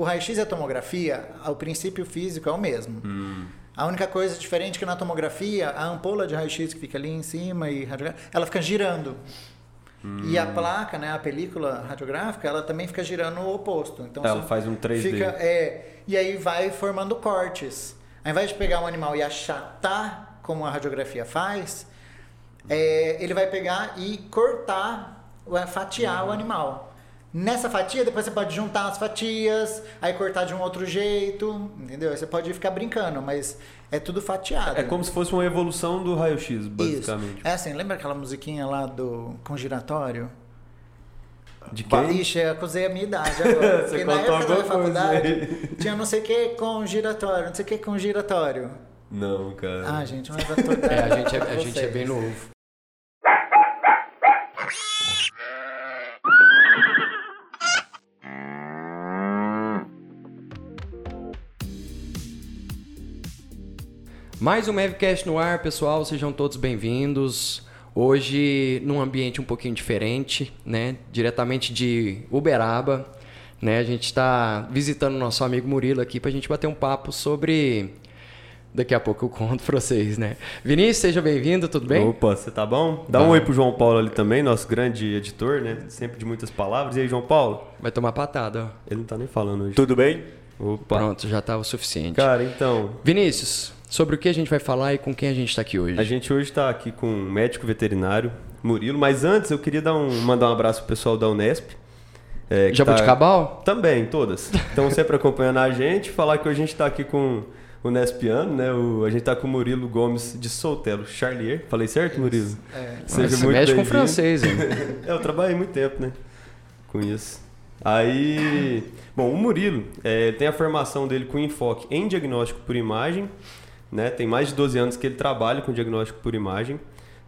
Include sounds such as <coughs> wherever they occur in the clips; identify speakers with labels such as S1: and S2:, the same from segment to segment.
S1: O raio-x e a tomografia, o princípio físico é o mesmo. A única coisa diferente é que na tomografia, a ampola de raio-x que fica ali em cima e ela fica girando. E a placa, né, a película radiográfica, ela também fica girando o oposto. Então
S2: Ela faz um 3D.
S1: Fica, é, e aí vai formando cortes. Ao invés de pegar um animal e achatar como a radiografia faz, é, ele vai pegar e cortar, é, fatiar o animal. Nessa fatia, depois você pode juntar as fatias, aí cortar de um outro jeito, entendeu? Aí Você pode ficar brincando, mas é tudo fatiado.
S2: É como se fosse uma evolução do raio-x,
S1: Isso.
S2: basicamente.
S1: É assim, lembra aquela musiquinha lá do com giratório?
S2: De quem?
S1: Ixi, eu acusei a minha idade <laughs> agora.
S2: Você
S1: Porque na época da faculdade
S2: aí.
S1: tinha não sei o que com giratório, não sei o que com giratório.
S2: Não, cara.
S1: Ah, gente, mas eu tô <laughs>
S3: É, a gente é, a gente é bem novo. Mais um Mavcast no ar, pessoal. Sejam todos bem-vindos. Hoje, num ambiente um pouquinho diferente, né? Diretamente de Uberaba, né? A gente está visitando o nosso amigo Murilo aqui para a gente bater um papo sobre. Daqui a pouco eu conto para vocês, né? Vinícius, seja bem-vindo, tudo bem?
S2: Opa, você tá bom? Dá
S3: Tá.
S2: um oi pro João Paulo ali também, nosso grande editor, né? Sempre de muitas palavras. E aí, João Paulo?
S3: Vai tomar patada, ó.
S2: Ele não tá nem falando hoje.
S4: Tudo bem?
S2: Opa.
S3: Pronto, já tá o suficiente.
S2: Cara, então,
S3: Vinícius, sobre o que a gente vai falar e com quem a gente tá aqui hoje?
S2: a gente hoje tá aqui com um médico veterinário, Murilo, mas antes eu queria dar um, mandar um abraço pro pessoal da Unesp. é, que
S3: Jabuticabal?
S2: Também, todas. Estão sempre acompanhando a gente. Falar que hoje a gente tá aqui com o Nespiano, né? O, a gente tá com o Murilo Gomes de Soltelo Charlier. Falei certo, Murilo?
S1: É.
S2: Seja
S3: Você
S2: muito
S3: mexe com francês, hein? <laughs>
S2: É, eu trabalhei muito tempo, né? Com isso. Aí, bom, o Murilo é, tem a formação dele com enfoque em diagnóstico por imagem, né? Tem mais de 12 anos que ele trabalha com diagnóstico por imagem.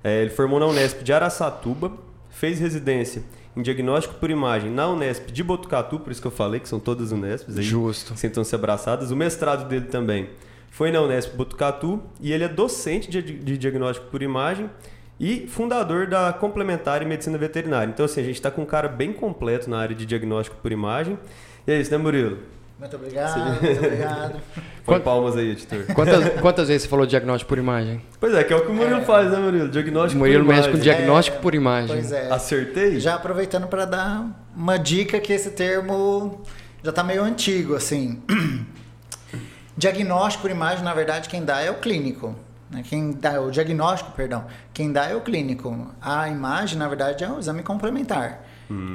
S2: É, ele formou na Unesp de Araçatuba, fez residência em diagnóstico por imagem na Unesp de Botucatu, por isso que eu falei que são todas Unesps aí.
S3: Justo.
S2: Sentam-se abraçadas. O mestrado dele também foi na Unesp Botucatu e ele é docente de, de diagnóstico por imagem e fundador da Complementar em Medicina Veterinária. Então, assim, a gente está com um cara bem completo na área de diagnóstico por imagem. E é isso, né, Murilo?
S1: Muito obrigado, muito obrigado. <laughs>
S2: Palmas aí, editor.
S3: Quantas, quantas vezes você falou diagnóstico por imagem?
S2: Pois é, que é o que o Murilo faz, né, Murilo? Diagnóstico
S3: Murilo
S2: por
S3: mexe com
S2: imagem.
S3: diagnóstico
S1: É,
S3: por imagem.
S1: Pois é.
S2: Acertei?
S1: Já aproveitando para dar uma dica que esse termo já está meio antigo, assim. <clears throat> Diagnóstico por imagem, na verdade, quem dá é o clínico. né? Quem dá o diagnóstico, perdão, quem dá é o clínico. A imagem, na verdade, é o exame complementar.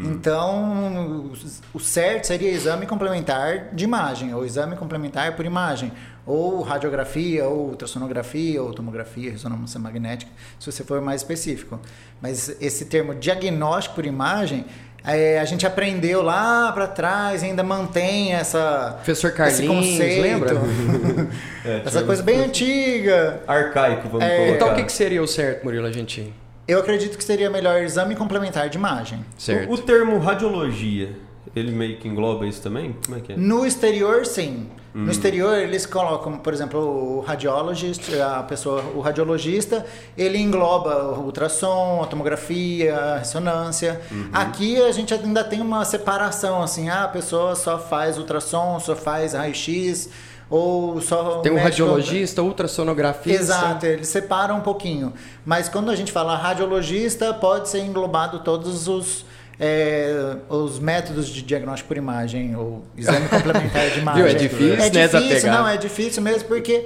S1: Então, o certo seria exame complementar de imagem, ou exame complementar por imagem, ou radiografia, ou ultrassonografia, ou tomografia, ressonância magnética, se você for mais específico. Mas esse termo diagnóstico por imagem, é, a gente aprendeu lá para trás, ainda mantém essa
S3: Professor
S1: esse
S3: Carlinhos,
S1: conceito,
S3: lembra? <laughs>
S2: É,
S1: essa coisa bem antiga.
S2: Arcaico, vamos
S1: É,
S2: colocar.
S3: Então o que, que seria o certo, Murilo, a gente...
S1: Eu acredito que seria melhor exame complementar de imagem.
S3: Certo.
S2: O, o termo radiologia, ele meio que engloba isso também? Como é que é?
S1: No exterior, sim. No exterior, eles colocam, por exemplo, o radiologist, a pessoa, o radiologista, ele engloba o ultrassom, a tomografia, a ressonância. Aqui a gente ainda tem uma separação, assim, ah, a pessoa só faz ultrassom, só faz raio-x, ou só...
S3: Tem um
S1: médico-
S3: radiologista, ultrassonografista.
S1: Exato, ele separa um pouquinho. Mas quando a gente fala radiologista, pode ser englobado todos os, é, os métodos de diagnóstico por imagem, ou exame complementar de <laughs> imagem.
S3: É difícil,
S1: é
S3: né,
S1: difícil, não, é difícil mesmo, porque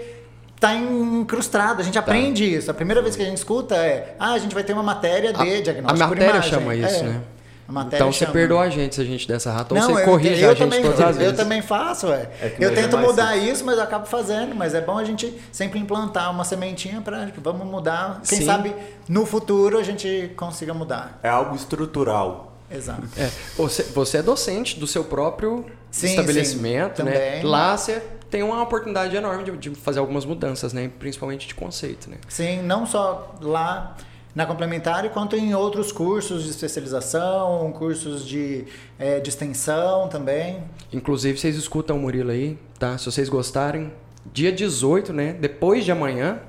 S1: tá incrustado, a gente aprende isso. A primeira vez que a gente escuta é, ah, a gente vai ter uma matéria de
S3: A,
S1: diagnóstico
S3: a
S1: por
S3: matéria
S1: imagem.
S3: chama isso,
S1: É,
S3: né?
S1: A matéria
S3: Então você
S1: chama.
S3: perdoa a gente se a gente der essa rata. Ou
S1: Não,
S3: você
S1: eu,
S3: corrige
S1: eu
S3: a gente
S1: também,
S3: todas as
S1: eu
S3: vezes.
S1: também faço, ué.
S2: É que
S1: eu
S2: é
S1: tento
S2: mais
S1: mudar
S2: simples.
S1: isso, mas eu acabo fazendo. Mas é bom a gente sempre implantar uma sementinha para vamos mudar. Quem
S3: Sim.
S1: sabe no futuro a gente consiga mudar.
S4: É algo estrutural.
S1: Exato.
S3: É, você, você é docente do seu próprio
S1: Sim,
S3: estabelecimento,
S1: sim,
S3: né?
S1: também.
S3: Lá você tem uma oportunidade enorme de, de fazer algumas mudanças, né? Principalmente de conceito, né?
S1: Sim, não só lá na complementar, quanto em outros cursos de especialização, cursos de, eh, de extensão também.
S3: Inclusive, vocês escutam o Murilo aí, tá? Se vocês gostarem, dia 18, né? Depois de amanhã,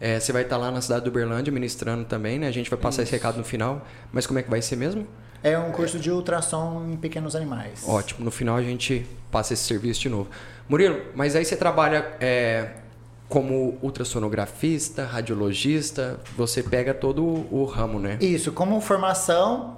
S3: é, você vai estar lá na cidade do Uberlândia ministrando também, né? A gente vai passar esse recado no final. Mas como é que vai ser mesmo?
S1: É um curso de ultrassom em pequenos animais.
S3: Ótimo. No final a gente passa esse serviço de novo. Murilo, mas aí você trabalha é, como ultrassonografista, radiologista, você pega todo o ramo, né?
S1: Isso, como formação,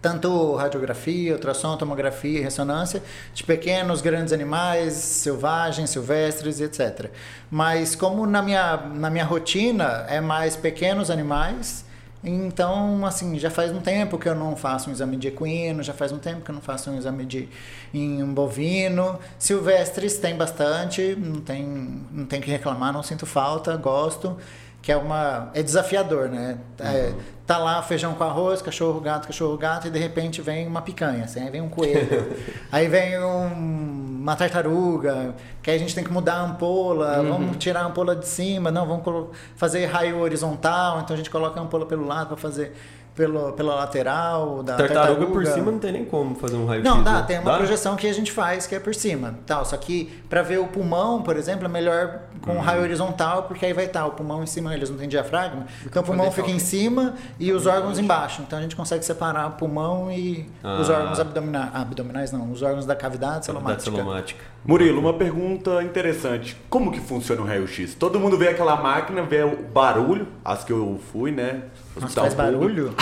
S1: tanto radiografia, ultrassom, tomografia ressonância, de pequenos, grandes animais, selvagens, silvestres, etc. Mas como na minha, na minha rotina é mais pequenos animais, então, assim, já faz um tempo que eu não faço um exame de equino, já faz um tempo que eu não faço um exame de em um bovino. Silvestres tem bastante, não tem, não tem que reclamar, não sinto falta, gosto que é uma é desafiador, né? É, uhum. Tá lá feijão com arroz, cachorro gato, cachorro gato e de repente vem uma picanha, assim, aí vem um coelho, <laughs> aí vem um, uma tartaruga, que aí a gente tem que mudar a ampola, uhum. vamos tirar a ampola de cima, não, vamos fazer raio horizontal, então a gente coloca a ampola pelo lado para fazer pelo, pela lateral da tartaruga, tartaruga.
S2: por cima não tem nem como fazer um raio-x.
S1: Não, dá,
S2: né?
S1: tem uma dá? projeção que a gente faz que é por cima. Tal, só que para ver o pulmão, por exemplo, é melhor com uhum. raio horizontal, porque aí vai estar o pulmão em cima, eles não têm diafragma. Então o pulmão fica em cima e os órgãos embaixo. Então a gente consegue separar o pulmão e ah. os órgãos abdominais. abdominais não, os órgãos da cavidade celomática.
S2: Cavidade celomática.
S4: Murilo, uma pergunta interessante. Como que funciona o raio-x? Todo mundo vê aquela máquina, vê o barulho, as que eu fui, né?
S1: Mas faz barulho?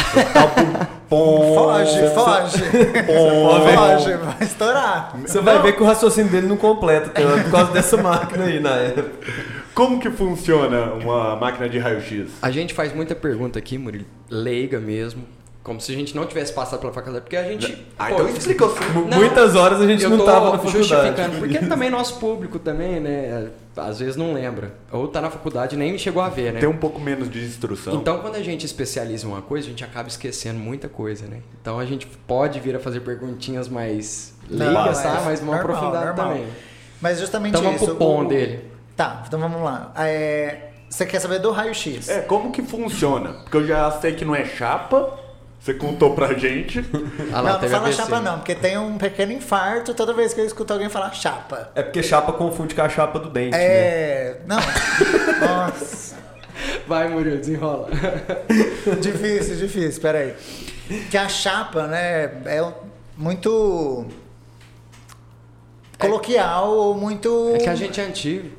S4: Pom,
S1: foge, foge. foge, vai estourar.
S2: Você vai ver que o raciocínio dele não completa por causa dessa máquina aí na época.
S4: Como que funciona uma máquina de raio-x?
S3: A gente faz muita pergunta aqui, Murilo, leiga mesmo. Como se a gente não tivesse passado pela faculdade, porque a gente.
S4: Ah, pô, então explica.
S2: Muitas horas a gente não estava na faculdade. Justificando,
S3: porque <laughs> também nosso público também, né? Às vezes não lembra. Ou tá na faculdade e nem chegou a ver, né?
S4: Tem um pouco menos de instrução.
S3: Então, quando a gente especializa em uma coisa, a gente acaba esquecendo muita coisa, né? Então a gente pode vir a fazer perguntinhas mais leigas, tá? Mas vamos aprofundar também.
S1: Mas justamente
S3: então,
S1: isso.
S3: Então vamos pro dele.
S1: Tá, então vamos lá. É... Você quer saber do raio-x?
S4: É, como que funciona? Porque eu já sei que não é chapa, você contou pra gente. <laughs>
S1: Ah, lá, não, não fala chapa não, porque tem um pequeno infarto toda vez que eu escuto alguém falar chapa.
S2: É porque chapa confunde com a chapa do dente,
S1: É... Né? Não. <laughs> Nossa.
S3: Vai, Murilo, desenrola. <laughs>
S1: difícil, difícil, peraí. Que a chapa, né, é muito coloquial ou muito...
S3: É que a gente é antigo,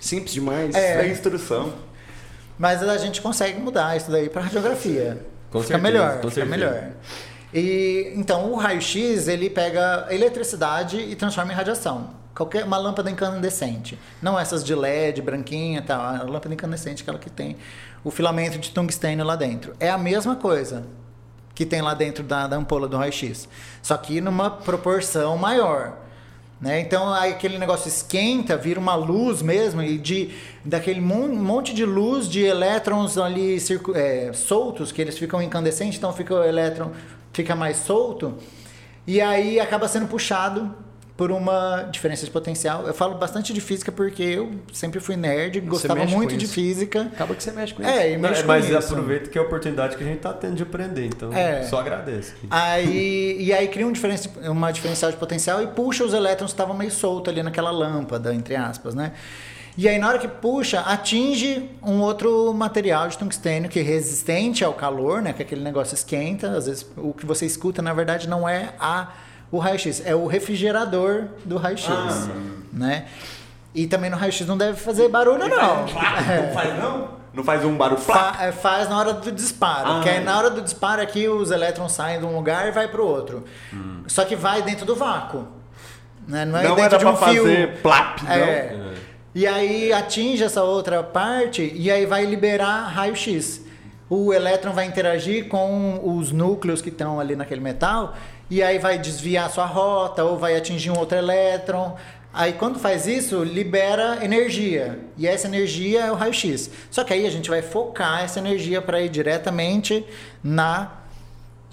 S3: simples demais.
S4: É, é instrução.
S1: Mas a gente consegue mudar isso daí para radiografia.
S2: Com
S1: fica
S2: certeza,
S1: melhor,
S2: com
S1: fica melhor. E então o raio-x ele pega eletricidade e transforma em radiação. Qualquer uma lâmpada incandescente, não essas de LED, branquinha, tal, a lâmpada incandescente aquela que tem o filamento de tungstênio lá dentro. É a mesma coisa que tem lá dentro da, da ampola do raio-x, só que numa proporção maior. Né? Então aí aquele negócio esquenta, vira uma luz mesmo, e de daquele monte de luz de elétrons ali é, soltos, que eles ficam incandescentes, então fica o elétron fica mais solto, e aí acaba sendo puxado por uma diferença de potencial. Eu falo bastante de física porque eu sempre fui nerd, gostava muito de física.
S3: Acaba que você mexe com
S1: isso. É, e mexe
S2: mas
S1: com
S2: aproveita que é a oportunidade que a gente está tendo de aprender, então é. só agradeço.
S1: Aí, <laughs> e aí cria um diferença, uma diferencial de potencial e puxa os elétrons que estavam meio soltos ali naquela lâmpada, entre aspas, né? E aí, na hora que puxa, atinge um outro material de tungstênio que é resistente ao calor, né? Que aquele negócio esquenta. Às vezes, o que você escuta, na verdade, não é a o raio-x, é o refrigerador do raio-x, ah. né? E também no raio-x não deve fazer barulho, não. <laughs>
S4: Não faz, não? Não faz um barulho Fa
S1: é, Faz na hora do disparo. Ah, que aí, na hora do disparo aqui os elétrons saem de um lugar e vai para o outro. Hum. Só que vai dentro do vácuo. Né? Não é não dentro de um fio.
S4: fazer plap,
S1: é. é. E aí atinge essa outra parte e aí vai liberar raio-x. O elétron vai interagir com os núcleos que estão ali naquele metal e aí vai desviar a sua rota ou vai atingir um outro elétron. Aí quando faz isso, libera energia. E essa energia é o raio-x. Só que aí a gente vai focar essa energia para ir diretamente na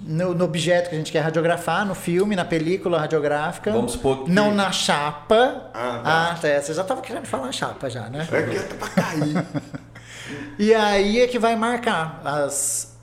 S1: no, no, objeto que a gente quer radiografar, no filme, na película radiográfica.
S2: Vamos supor que...
S1: Não na chapa. Ah, tá. ah tá. Você já estava querendo falar chapa já, né?
S4: É que é pra cair. <laughs>
S1: e aí é que vai marcar as,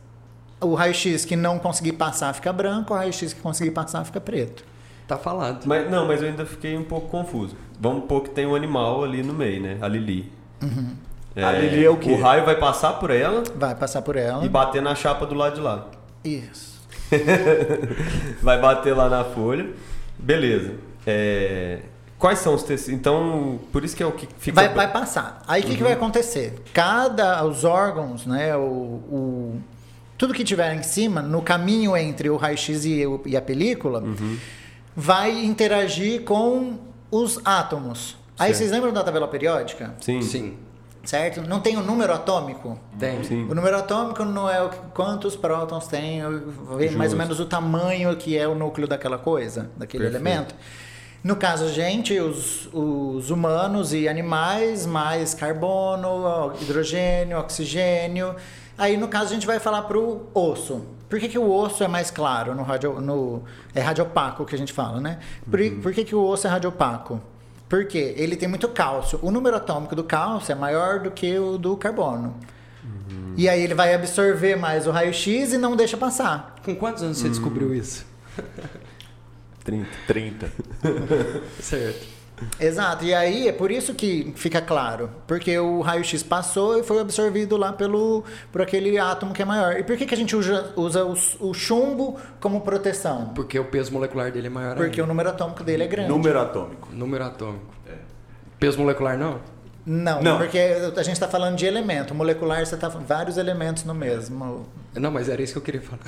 S1: o raio-x que não conseguir passar fica branco, o raio-x que conseguir passar fica preto.
S3: Tá falado.
S2: Mas, não, mas eu ainda fiquei um pouco confuso. Vamos pôr que tem um animal ali no meio, né? A Lili.
S1: Uhum.
S2: É, a Lili é o quê? O raio vai passar por ela.
S1: Vai passar por ela.
S2: E bater na chapa do lado de lá.
S1: Isso. <laughs>
S2: vai bater lá na folha. Beleza. É, Quais são os tecidos? Então, por isso que é o que fica.
S1: Vai, vai passar. Aí o que, que vai acontecer? Cada. Os órgãos, né? O, o- tudo que tiver em cima, no caminho entre o raio-x e, e a película, vai interagir com os átomos. Aí
S2: Certo.
S1: vocês lembram da tabela periódica?
S2: Sim.
S3: Sim,
S1: Certo? Não tem o número atômico?
S3: tem.
S2: Sim.
S1: O número atômico não é o que- quantos prótons tem, mais ou menos o tamanho que é o núcleo daquela coisa, daquele
S2: Perfeito.
S1: elemento. No caso, a gente, os, os humanos e animais, mais carbono, hidrogênio, oxigênio. Aí, no caso, a gente vai falar para o osso. Por que, que o osso é mais claro no radio, no, é radiopaco que a gente fala, né? Por, por que, que o osso é radiopaco? Porque ele tem muito cálcio. O número atômico do cálcio é maior do que o do carbono. E aí ele vai absorver mais o raio-x e não deixa passar.
S3: Com quantos anos você descobriu isso?
S2: 30.
S4: 30. <laughs>
S3: Certo.
S1: Exato. E aí é por isso que fica claro. Porque o raio-x passou e foi absorvido lá pelo, por aquele átomo que é maior. E por que, que a gente usa, usa o, o chumbo como proteção?
S3: Porque o peso molecular dele é maior
S1: Porque o número atômico dele é grande.
S4: Número atômico.
S3: ainda. Número atômico. Peso molecular não?
S1: Não,
S4: Não.
S1: porque a gente está falando de elemento. Molecular, você está vários elementos no mesmo.
S3: Não, mas era isso que eu queria falar.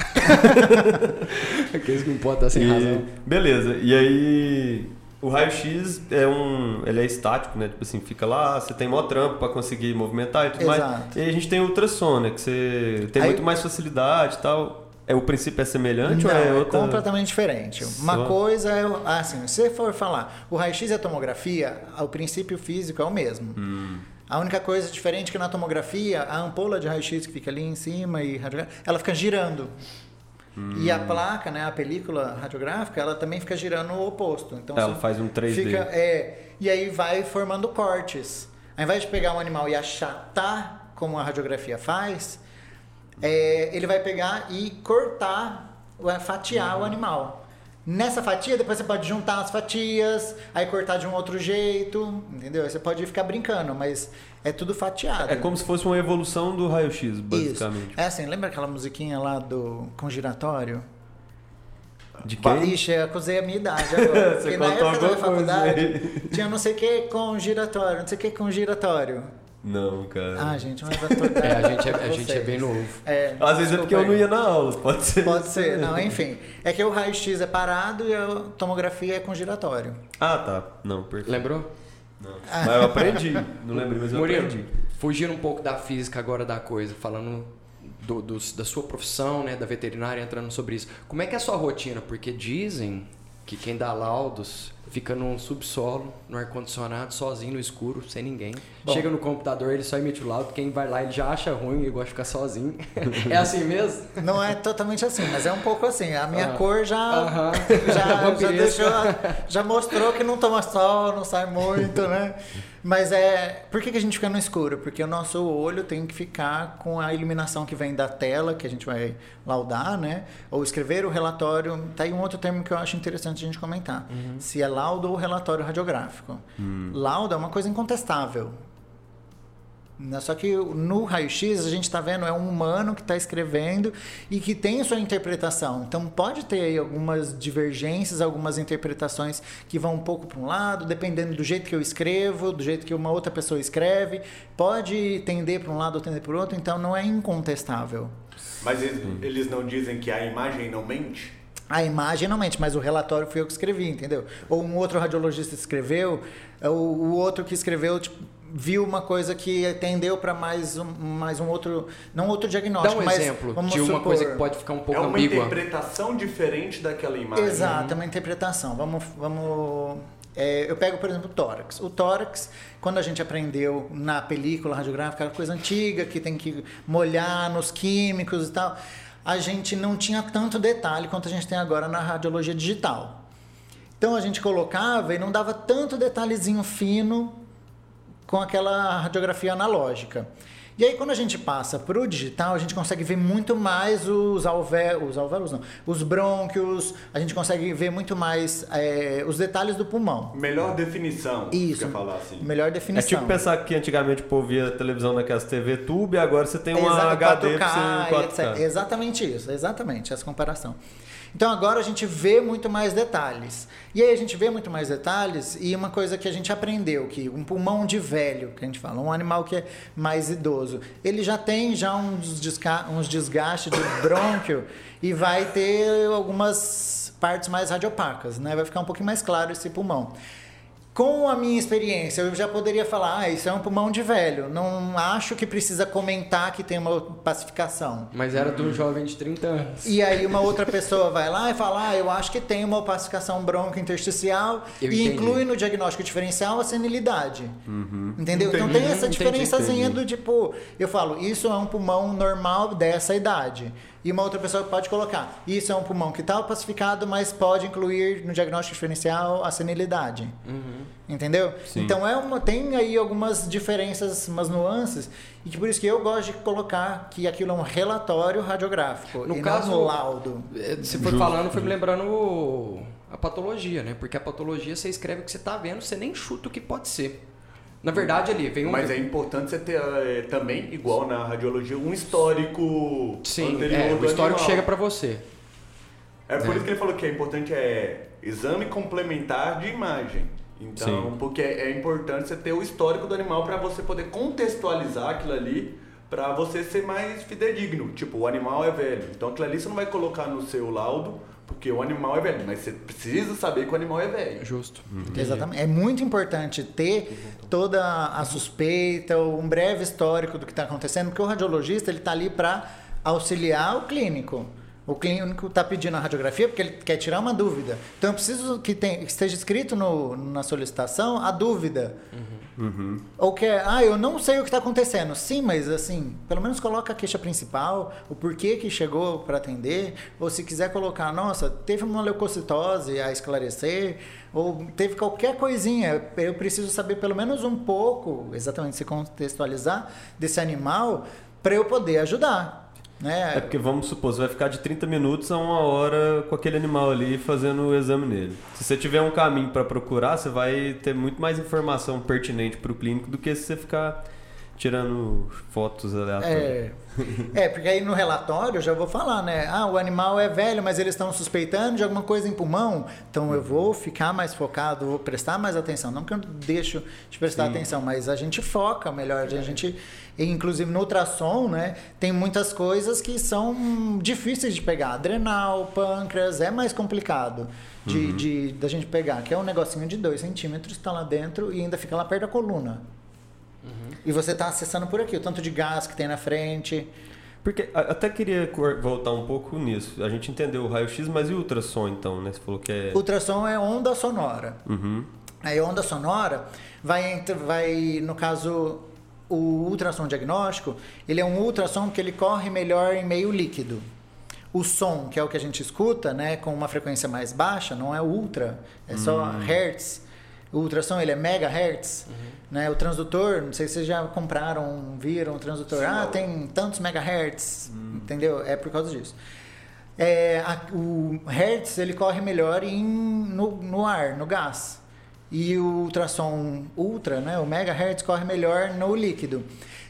S3: Aqueles <laughs> que não podem estar sem
S2: E-
S3: razão.
S2: Beleza. E aí, o raio-x é um. Ele é estático, né? Tipo assim, fica lá, você tem maior trampo pra conseguir movimentar e tudo mais.
S1: Exato.
S2: E aí a gente tem o ultrassom, né? Que você tem
S1: Aí-
S2: muito mais facilidade e tal. É, o princípio é semelhante
S1: Não,
S2: ou é
S1: é
S2: outra?
S1: completamente diferente. Uma
S2: Só-
S1: coisa é, o- assim, se você for falar, o raio-x e a tomografia, o princípio físico é o mesmo.
S2: Hum.
S1: A única coisa diferente é que na tomografia, a ampola de raio-x que fica ali em cima e ela fica girando. E
S2: Hum.
S1: a placa, né, a película radiográfica, ela também fica girando o oposto. Então
S2: Ela
S1: você
S2: faz um 3D.
S1: Fica, é, e aí vai formando cortes. Ao invés de pegar um animal e achatar, como a radiografia faz, é, ele vai pegar e cortar, fatiar o animal. Nessa fatia, depois você pode juntar as fatias, aí cortar de um outro jeito, entendeu? Aí Você pode ficar brincando, mas é tudo fatiado.
S2: É como se fosse uma evolução do raio-x, basicamente.
S1: Isso. É assim, lembra aquela musiquinha lá do com giratório?
S2: De quem?
S1: Ixi, eu acusei a minha idade <laughs> agora.
S2: Você
S1: Porque na época da faculdade
S2: aí.
S1: tinha não sei o que com giratório, não sei o que com giratório.
S2: Não, cara.
S1: Ah, gente, mas <laughs>
S3: É, a gente é, a gente é bem novo.
S1: É,
S2: Às vezes é porque eu não ia na aula, pode ser.
S1: Pode ser, não, enfim. É que o raio-x é parado e a tomografia é com giratório.
S2: Ah, tá. Não, perfeito.
S3: Lembrou?
S2: Não. Mas eu aprendi. Não lembrei, mas eu
S3: Murilo,
S2: aprendi.
S3: fugindo um pouco da física agora da coisa, falando do- dos- da sua profissão, né, da veterinária, entrando sobre isso. Como é que é a sua rotina? Porque dizem que quem dá laudos fica num subsolo, no ar-condicionado, sozinho, no escuro, sem ninguém.
S1: Bom.
S3: Chega no computador, ele só emite o laudo, quem vai lá ele já acha ruim, ele gosta de ficar sozinho. <laughs> é assim mesmo?
S1: Não é totalmente assim, mas é um pouco assim. A minha
S3: Ah.
S1: cor já,
S3: Aham.
S1: já, <laughs> já, deixou, já mostrou que não toma sol, não sai muito, né? Mas é. Por que, que a gente fica no escuro? Porque o nosso olho tem que ficar com a iluminação que vem da tela, que a gente vai laudar, né? Ou escrever o relatório. Tá aí um outro termo que eu acho interessante a gente comentar. Se é laudo ou relatório radiográfico. Laudo é uma coisa incontestável. Né? Só que no raio-x a gente está vendo é um humano que está escrevendo e que tem a sua interpretação. Então pode ter aí algumas divergências, algumas interpretações que vão um pouco para um lado, dependendo do jeito que eu escrevo, do jeito que uma outra pessoa escreve. Pode tender para um lado ou tender para o outro, então não é incontestável.
S4: Mas eles, não dizem que a imagem não mente?
S1: A imagem não mente, mas o relatório fui eu que escrevi, entendeu? Ou um outro radiologista escreveu, o, o outro que escreveu tipo, viu uma coisa que tendeu para mais um, mais um outro, não outro
S3: Dá
S1: diagnóstico,
S3: um
S1: mas
S3: exemplo
S1: vamos
S3: de uma
S1: supor-
S3: coisa que pode ficar um pouco
S4: é uma
S3: ambígua.
S4: interpretação diferente daquela imagem.
S1: Exato, é uma interpretação. Vamos, vamos. é, eu pego, por exemplo, o tórax. O tórax, quando a gente aprendeu na película radiográfica, era coisa antiga que tem que molhar nos químicos e tal. A gente não tinha tanto detalhe quanto a gente tem agora na radiologia digital. Então a gente colocava e não dava tanto detalhezinho fino com aquela radiografia analógica. E aí, quando a gente passa para o digital, a gente consegue ver muito mais os, alvé os alvéolos, não, os brônquios, a gente consegue ver muito mais é, os detalhes do pulmão.
S4: Melhor definição.
S1: Isso.
S4: Quer falar assim.
S1: Melhor
S2: É
S1: definição.
S2: tipo pensar que antigamente o povo via televisão naquelas TV tube, agora você tem uma
S1: Exato,
S2: HD
S1: 4K,
S2: pra você
S1: e etc.
S2: 4K.
S1: Exatamente isso, exatamente essa comparação. Então agora a gente vê muito mais detalhes. E aí a gente vê muito mais detalhes e uma coisa que a gente aprendeu que um pulmão de velho, que a gente fala, um animal que é mais idoso, ele já tem já uns, desca uns desgastes de <coughs> brônquio e vai ter algumas partes mais radiopacas, né? Vai ficar um pouquinho mais claro esse pulmão. Com a minha experiência, eu já poderia falar, ah, isso é um pulmão de velho. Não acho que precisa comentar que tem uma pacificação.
S3: Mas era de um jovem de 30 anos.
S1: E aí uma outra pessoa vai lá e fala, ah, eu acho que tem uma opacificação broncointersticial
S3: Eu
S1: e
S3: entendi.
S1: inclui no diagnóstico diferencial a senilidade. Entendeu? Então
S4: Entendi.
S1: tem essa
S3: Entendi,
S1: diferençazinha
S2: entendi.
S1: do tipo, eu falo, isso é um pulmão normal dessa idade. E uma outra pessoa pode colocar, isso é um pulmão que está opacificado, mas pode incluir no diagnóstico diferencial a senilidade. Entendeu?
S2: Sim.
S1: Então é uma, tem aí algumas diferenças, umas nuances, e que por isso que eu gosto de colocar que aquilo é um relatório radiográfico
S3: No
S1: e
S3: caso-
S1: não um laudo.
S3: Você foi falando, foi me lembrando a patologia, né? Porque a patologia você escreve o que você tá vendo, você nem chuta o que pode ser. Na verdade, ali, vem um.
S4: Mas é importante você ter eh, também, igual na radiologia, um histórico
S3: Sim,
S4: anterior
S3: é, o histórico
S4: animal.
S3: chega pra você.
S4: É por
S3: É.
S4: isso que ele falou que é importante é exame complementar de imagem. Então,
S2: Sim.
S4: porque é é importante você ter o histórico do animal para você poder contextualizar aquilo ali para você ser mais fidedigno. Tipo, o animal é velho. Então aquilo ali você não vai colocar no seu laudo porque o animal é velho, mas você precisa saber que o animal é velho.
S3: Justo.
S1: Exatamente. É muito importante ter toda a suspeita, um breve histórico do que está acontecendo, porque o radiologista ele está ali para auxiliar o clínico. O clínico está pedindo a radiografia porque ele quer tirar uma dúvida. Então eu preciso que, tem- que esteja escrito no- na solicitação a dúvida. Ou que é, ah, eu não sei o que está acontecendo. Sim, mas assim, pelo menos coloca a queixa principal, o porquê que chegou para atender, ou se quiser colocar, nossa, teve uma leucocitose a esclarecer, ou teve qualquer coisinha, eu preciso saber pelo menos um pouco, exatamente se contextualizar desse animal para eu poder ajudar, né?
S2: É porque vamos supor, você vai ficar de 30 minutos a uma hora com aquele animal ali fazendo o exame nele. Se você tiver um caminho para procurar, você vai ter muito mais informação pertinente para o clínico do que se você ficar tirando fotos aleatórias.
S1: É, é, porque aí no relatório eu já vou falar, né? Ah, o animal é velho, mas eles estão suspeitando de alguma coisa em pulmão, então eu vou ficar mais focado, vou prestar mais atenção. Não que eu deixo de prestar atenção, mas a gente foca melhor. A gente, inclusive no ultrassom, né? Tem muitas coisas que são difíceis de pegar. Adrenal, pâncreas, é mais complicado. De, de, da gente pegar, que é um negocinho de 2 centímetros, está lá dentro e ainda fica lá perto da coluna. E você está acessando por aqui, o tanto de gás que tem na frente.
S2: Porque até queria voltar um pouco nisso. A gente entendeu o raio-x, mas e o ultrassom então, né? Você falou que é.
S1: Ultrassom é onda sonora.
S2: Uhum.
S1: Aí onda sonora vai, vai, no caso, o ultrassom diagnóstico, ele é um ultrassom que ele corre melhor em meio líquido. O som, que é o que a gente escuta, né, com uma frequência mais baixa, não é ultra, é só hertz. O ultrassom ele é megahertz, né? O transdutor, não sei se vocês já compraram, viram o transdutor, ah, tem tantos megahertz, entendeu? É por causa disso. É, a- o Hertz ele corre melhor em, no, no ar, no gás. E o ultrassom ultra, né, o megahertz, corre melhor no líquido.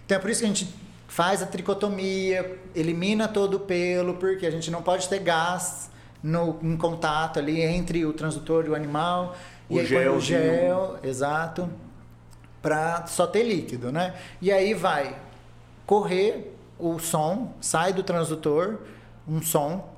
S1: Então é por isso que a gente faz a tricotomia, elimina todo o pelo, porque a gente não pode ter gás no, em contato ali entre o transdutor e o animal.
S4: O
S1: e aí, quando o gel, exato, para só ter líquido, né? E aí vai correr o som, sai do transdutor, um som,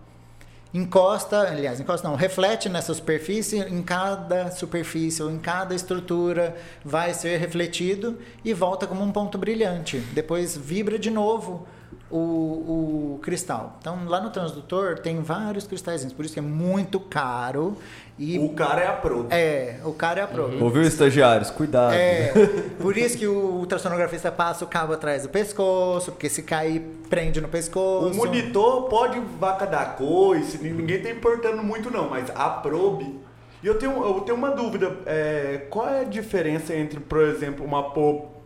S1: encosta, aliás, encosta não, reflete nessa superfície, em cada superfície ou em cada estrutura vai ser refletido e volta como um ponto brilhante. Depois vibra de novo o, o cristal. Então lá no transdutor tem vários cristalzinhos, por isso é muito caro e
S4: O cara é a pro.
S1: é, o cara é a prova.
S2: Ouviu, estagiários? Cuidado.
S1: É, por isso que <laughs> o ultrassonografista passa o cabo atrás do pescoço, porque se cair, prende no pescoço.
S4: O monitor pode vaca da coisa, ninguém tá importando muito não, mas a probe. E eu tenho, eu tenho uma dúvida, é, qual é a diferença entre, por exemplo, uma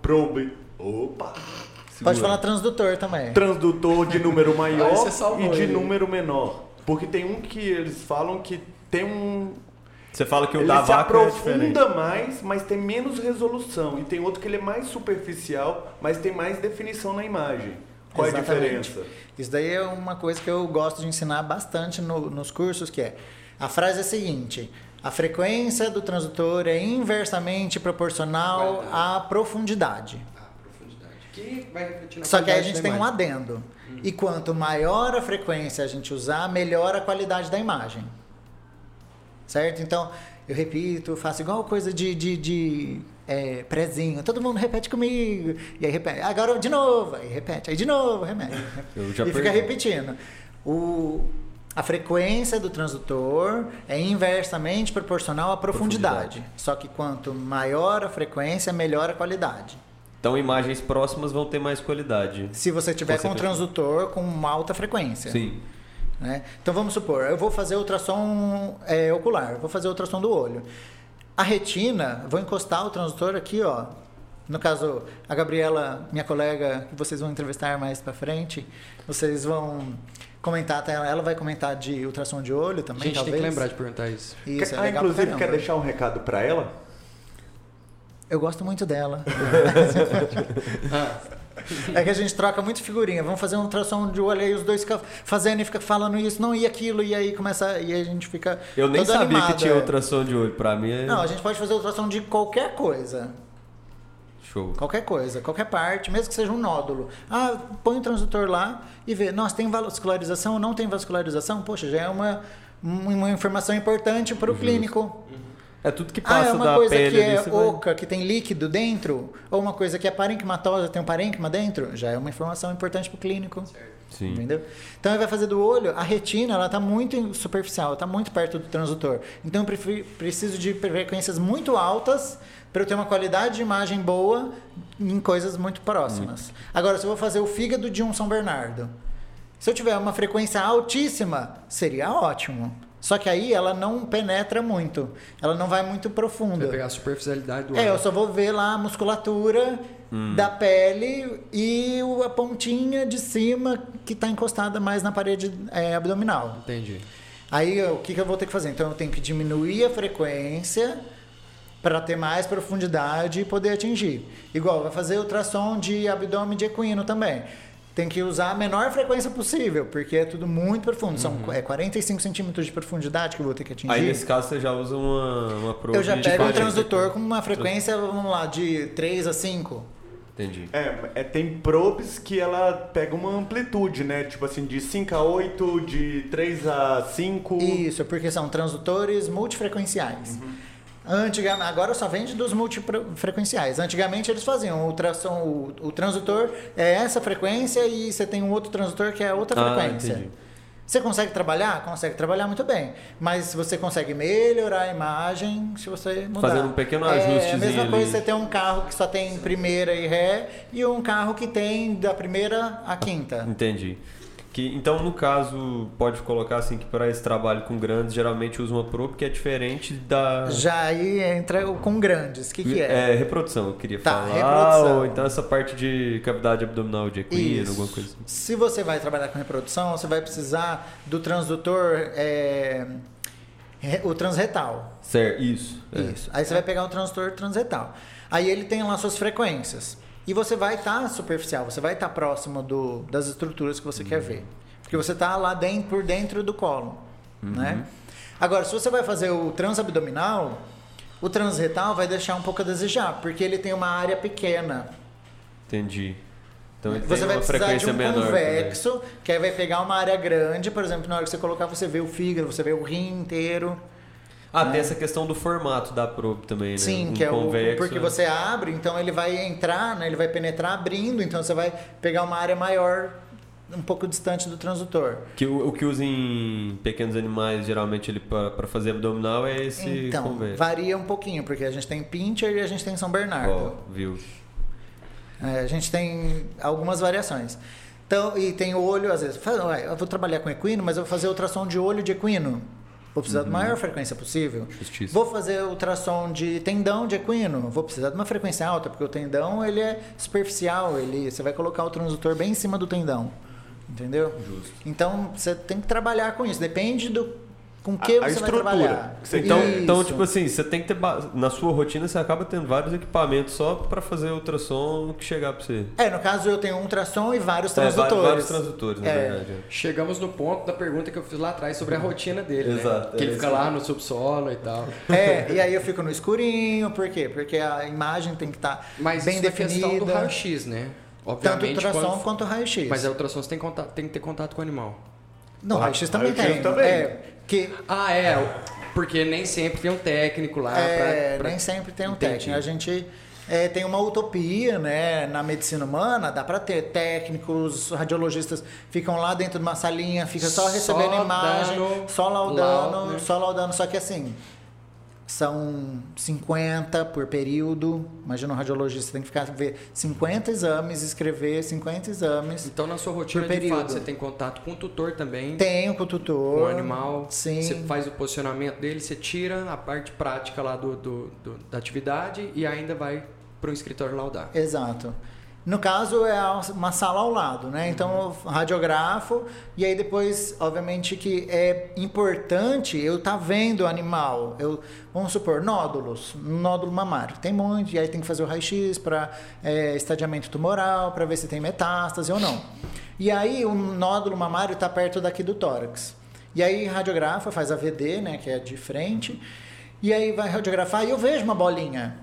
S4: probe. Opa!
S1: Pode falar transdutor também.
S4: transdutor de número <laughs> maior e de
S3: ele.
S4: número menor. Porque tem um que eles falam que tem um.
S2: Você fala que o
S4: ele
S2: da
S4: se
S2: vaca é diferente.
S4: aprofunda mais, mas tem menos resolução. E tem outro que ele é mais superficial, mas tem mais definição na imagem. Qual é a
S1: Exatamente.
S4: diferença?
S1: Isso daí é uma coisa que eu gosto de ensinar bastante no- nos cursos, que é a frase é a seguinte: a frequência do transdutor é inversamente proporcional à profundidade.
S3: Profundidade. Que vai refletir na
S1: Só que aí a gente tem um
S3: imagem.
S1: adendo. E quanto maior a frequência a gente usar, melhor a qualidade da imagem. Certo? Então, eu repito, faço igual coisa de, de, de é, prezinho. Todo mundo repete comigo. E aí repete. Agora de novo. Aí repete. Aí de novo,
S2: já
S1: e fica
S2: perdi.
S1: repetindo. O, a frequência do transdutor é inversamente proporcional à profundidade. Só que quanto maior a frequência, melhor a qualidade.
S2: Então imagens próximas vão ter mais qualidade.
S1: Se você tiver com um transdutor com uma alta frequência.
S2: Sim.
S1: Né? Então vamos supor, eu vou fazer ultrassom é, ocular, vou fazer ultrassom do olho. A retina, vou encostar o transdutor aqui, ó. No caso, a Gabriela, minha colega, que vocês vão entrevistar mais pra frente, vocês vão comentar, tá? ela vai comentar de ultrassom de olho
S3: A
S1: também,
S3: gente
S1: talvez.
S3: tem que lembrar de perguntar isso.
S1: Isso, é
S4: ah,
S1: legal pra
S4: inclusive,
S1: caramba.
S4: quer deixar um recado pra ela?
S1: Eu gosto muito dela. <laughs> <laughs>
S3: Ah, <laughs>
S1: É que a gente troca muito figurinha. Vamos fazer um ultrassom de olho aí, os dois ficam fazendo e fica falando isso, não, e aquilo, e aí começa. E aí a gente fica.
S2: Eu nem sabia
S1: animado,
S2: que tinha
S1: é.
S2: ultrassom de olho. Pra mim é
S1: Não, a gente pode fazer ultrassom de qualquer coisa.
S2: show.
S1: Qualquer coisa, qualquer parte, mesmo que seja um nódulo. Ah, põe o transdutor lá e vê. Nossa, tem vascularização ou não tem vascularização? Poxa, já é uma, uma informação importante para o clínico.
S2: É tudo que
S1: Ah,
S2: passa
S1: é uma
S2: da
S1: coisa
S2: pele
S1: que é
S2: você vai-
S1: oca, que tem líquido dentro, ou uma coisa que é parenquimatosa, tem um parênquima dentro, já é uma informação importante para o clínico.
S2: Sim.
S1: Entendeu? Então ele vai fazer do olho, a retina ela está muito superficial, está muito perto do transdutor. Então eu preciso de frequências muito altas para eu ter uma qualidade de imagem boa em coisas muito próximas. Agora, se eu vou fazer o fígado de um São Bernardo, se eu tiver uma frequência altíssima, seria ótimo. Só que aí ela não penetra muito, ela não vai muito
S3: Vai
S1: profunda.
S3: pegar a superficialidade do
S1: É, eu só vou ver lá a musculatura da pele e a pontinha de cima que está encostada mais na parede é, abdominal.
S3: Entendi.
S1: Aí o que, que eu vou ter que fazer? Então eu tenho que diminuir a frequência para ter mais profundidade e poder atingir. Igual, vai fazer ultrassom de abdômen de equino também. Tem que usar a menor frequência possível, porque é tudo muito profundo. São é 45 centímetros de profundidade que eu vou ter que atingir.
S2: Aí nesse caso você já usa uma, uma probe
S1: eu já
S2: de
S1: pego um
S2: 40.
S1: transdutor com uma frequência, vamos lá, de 3 a 5.
S2: Entendi.
S4: É, é, tem probes que ela pega uma amplitude, né? Tipo assim, de 5 a 8, de 3 a 5.
S1: Isso, porque são transdutores multifrequenciais. Antigamente, agora só vende dos multifrequenciais. Antigamente eles faziam o, ultrassom, o, o transdutor é essa frequência e você tem um outro transdutor que é outra
S2: Ah,
S1: frequência.
S2: entendi.
S1: Você consegue trabalhar? Consegue trabalhar muito bem. Mas você consegue melhorar a imagem se você mudar.
S2: Fazendo um pequeno
S1: É a mesma
S2: ali.
S1: coisa você ter um carro que só tem primeira e ré e um carro que tem da primeira à quinta.
S2: Entendi. Que, então, no caso, pode colocar assim que para esse trabalho com grandes, geralmente usa uma probe que é diferente da.
S1: Já aí entra com grandes. O que, que é?
S2: É, reprodução, eu queria
S1: Tá,
S2: falar.
S1: reprodução.
S2: Ou então essa parte de cavidade abdominal de equino, alguma coisa assim.
S1: Se você vai trabalhar com reprodução, você vai precisar do transdutor, é, o transretal.
S2: Certo, isso. é.
S1: Isso. Aí você vai pegar o transdutor transretal. Aí ele tem lá suas frequências. E você vai estar superficial, você vai estar próximo do, das estruturas que você quer ver. Porque você está lá dentro, por dentro do colo. Né? Agora, se você vai fazer o transabdominal, o transretal vai deixar um pouco a desejar, porque ele tem uma área pequena.
S2: Entendi. Então ele
S1: Você
S2: tem
S1: vai
S2: uma
S1: precisar de
S2: frequência
S1: um
S2: menor.
S1: convexo, que aí vai pegar uma área grande, por exemplo, na hora que você colocar, você vê o fígado, você vê o rim inteiro.
S2: Ah, tem essa questão do formato da probe também, né?
S1: Sim,
S2: Um
S1: que é o.
S2: convexo,
S1: Porque
S2: né?
S1: você abre, então ele vai entrar, né? Ele vai penetrar abrindo, então você vai pegar uma área maior, um pouco distante do transdutor.
S2: Que o, o que usa em pequenos animais, geralmente ele para fazer abdominal é esse
S1: então,
S2: convexo.
S1: varia um pouquinho, porque a gente tem Pincher e a gente tem São Bernardo.
S2: Ó, viu?
S1: É, a gente tem algumas variações. Então, e tem o olho, às vezes, fala, "Ué, eu vou trabalhar com equino, mas eu vou fazer ultrassom de olho de equino. Vou precisar da maior frequência possível.
S2: Justiça.
S1: Vou fazer ultrassom de tendão de equino. Vou precisar de uma frequência alta, porque o tendão ele é superficial. Ele, você vai colocar o transdutor bem em cima do tendão. Entendeu?
S4: Justo.
S1: Então você tem que trabalhar com isso. Depende do com que
S4: A- a
S1: você vai
S4: estrutura
S2: Então,
S1: Isso.
S2: então, tipo assim, você tem que ter. Na sua rotina, você acaba tendo vários equipamentos só pra fazer ultrassom que chegar pra você.
S1: É, no caso eu tenho um ultrassom e vários
S2: É,
S1: transdutores.
S2: vários, vários transdutores, na
S1: É.
S2: verdade. é.
S3: Chegamos no ponto da pergunta que eu fiz lá atrás sobre a rotina dele, né?
S2: Exato,
S3: Que ele
S2: é
S3: fica lá no subsolo e tal. <laughs>
S1: É, e aí eu fico no escurinho, por quê? Porque a imagem tem que estar
S3: Mas
S1: bem
S3: isso é questão do
S1: definida.
S3: raio-x, né?
S1: Tanto
S3: Obviamente,
S1: ultrassom
S3: quando-
S1: quanto raio-x.
S3: Mas a ultrassom você tem, contato, tem que ter contato com o animal.
S1: Não, raio-x também
S4: raio-x
S1: tem.
S4: também.
S1: É, que
S3: Ah, é. Porque nem sempre tem um técnico lá
S1: é,
S3: pra, pra-
S1: nem sempre tem um
S3: Entendi.
S1: técnico. A gente é, tem uma utopia, né? Na medicina humana, dá pra ter técnicos, radiologistas ficam lá dentro de uma salinha, fica só,
S3: Só
S1: recebendo imagem,
S3: dando
S1: só laudando,
S3: laudo, né?
S1: só laudando. Só que assim, são 50 por período. Imagina um radiologista tem que ficar ver 50 exames, escrever 50 exames.
S3: Então, na sua rotina, de
S1: período.
S3: fato, você tem contato com o tutor também,
S1: Tenho com o tutor.
S3: com o animal.
S1: Sim.
S3: Você faz o posicionamento dele, você tira a parte prática lá do, do- do- da atividade e ainda vai para o escritório laudar.
S1: Exato. No caso, é uma sala ao lado, né? Então, eu radiografo e aí depois, obviamente, que é importante eu estar vendo o animal. Eu, vamos supor, nódulos, nódulo mamário. Tem muito, e aí tem que fazer o raio-x para estadiamento tumoral, para ver se tem metástase ou não. E aí, o nódulo mamário está perto daqui do tórax. E aí, radiografa, faz a VD, né? Que é de frente. E aí, vai radiografar e eu vejo uma bolinha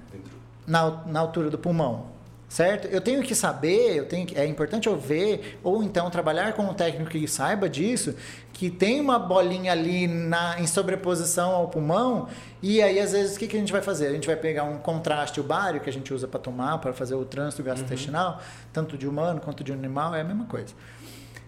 S1: na, na altura do pulmão, certo? Eu tenho que saber, eu tenho que, é importante eu ver, ou então trabalhar com um técnico que saiba disso, que tem uma bolinha ali na, em sobreposição ao pulmão, e aí às vezes o que, que a gente vai fazer? A gente vai pegar um contraste ubário que a gente usa para tomar, para fazer o trânsito gastrointestinal, tanto de humano quanto de animal, é a mesma coisa.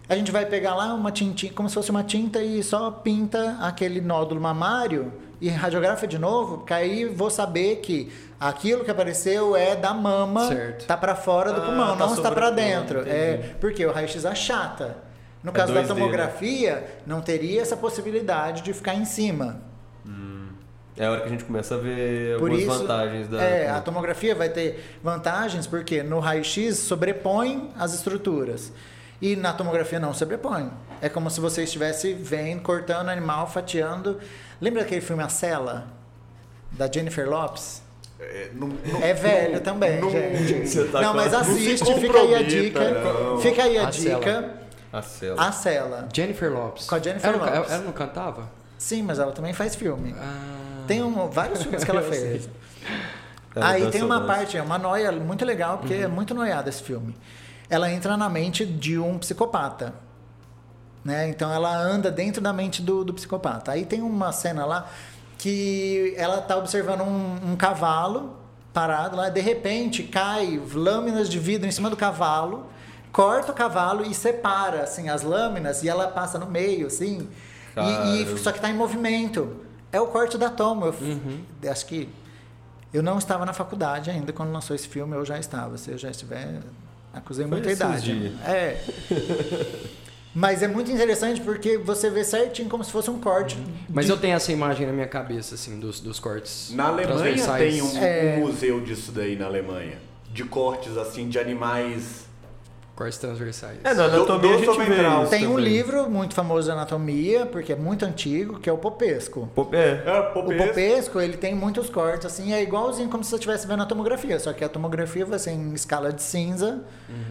S1: A gente vai pegar lá uma tintinha, como se fosse uma tinta e só pinta aquele nódulo mamário e radiografa de novo, porque aí vou saber que aquilo que apareceu é da mama,
S3: Certo.
S1: tá para fora do
S2: Ah,
S1: pulmão,
S2: tá
S1: não está para dentro.
S2: entendi.
S1: É, porque o raio-x achata. No
S2: É
S1: caso da
S2: 2D, né?
S1: tomografia, não teria essa possibilidade de ficar em cima.
S2: É a hora que a gente começa a ver
S1: Por
S2: algumas
S1: isso,
S2: vantagens da.
S1: é, a tomografia vai ter vantagens porque no raio-x sobrepõe as estruturas. E na tomografia não sobrepõe. É como se você estivesse vendo, cortando o animal, fatiando. Lembra aquele filme A Cela? Da Jennifer Lopes?
S4: É, não- não-
S1: É velho também,
S4: não-
S1: gente. <laughs>
S2: Você tá
S1: não, mas assiste, fica aí a dica.
S4: não.
S1: Fica aí a,
S3: A
S1: dica.
S3: Cela.
S2: A cela.
S1: A Cela.
S3: Jennifer Lopes.
S1: Com a Jennifer
S3: ela, não-
S1: Lopes.
S3: Ela não cantava?
S1: Sim, mas ela também faz filme.
S3: Ah,
S1: Tem um- vários filmes que ela <laughs> fez.
S2: Ela
S1: Aí tem uma parte, é uma noia muito legal, porque é muito noiada esse filme. Ela entra na mente de um psicopata. Né? Então ela anda dentro da mente do, do psicopata. Aí tem uma cena lá que ela tá observando um, um cavalo parado lá, de repente cai lâminas de vidro em cima do cavalo, corta o cavalo e separa assim as lâminas e ela passa no meio assim. E, e- só que tá em movimento. É o corte da toma. Eu f- acho que eu não estava na faculdade ainda quando lançou esse filme, eu já estava. Se eu já estiver, acusei
S2: Foi
S1: muita idade.
S2: dias.
S1: É. <laughs> Mas é muito interessante porque você vê certinho como se fosse um corte.
S3: Mas
S1: de-
S3: eu tenho essa imagem na minha cabeça, assim, dos, dos cortes
S4: Na Alemanha tem um,
S1: É.
S4: um museu disso daí na Alemanha. De cortes assim de animais.
S3: Cortes transversais.
S2: É, na
S4: Do-
S2: anatomia a
S4: do
S2: gente vê isso
S1: Tem um
S2: também.
S1: livro muito famoso de anatomia, porque é muito antigo, que é o Popesco.
S2: Pô, É,
S4: É,
S1: O Popesco, ele tem muitos cortes, assim, é igualzinho como se você estivesse vendo a tomografia, só que a tomografia vai ser em escala de cinza,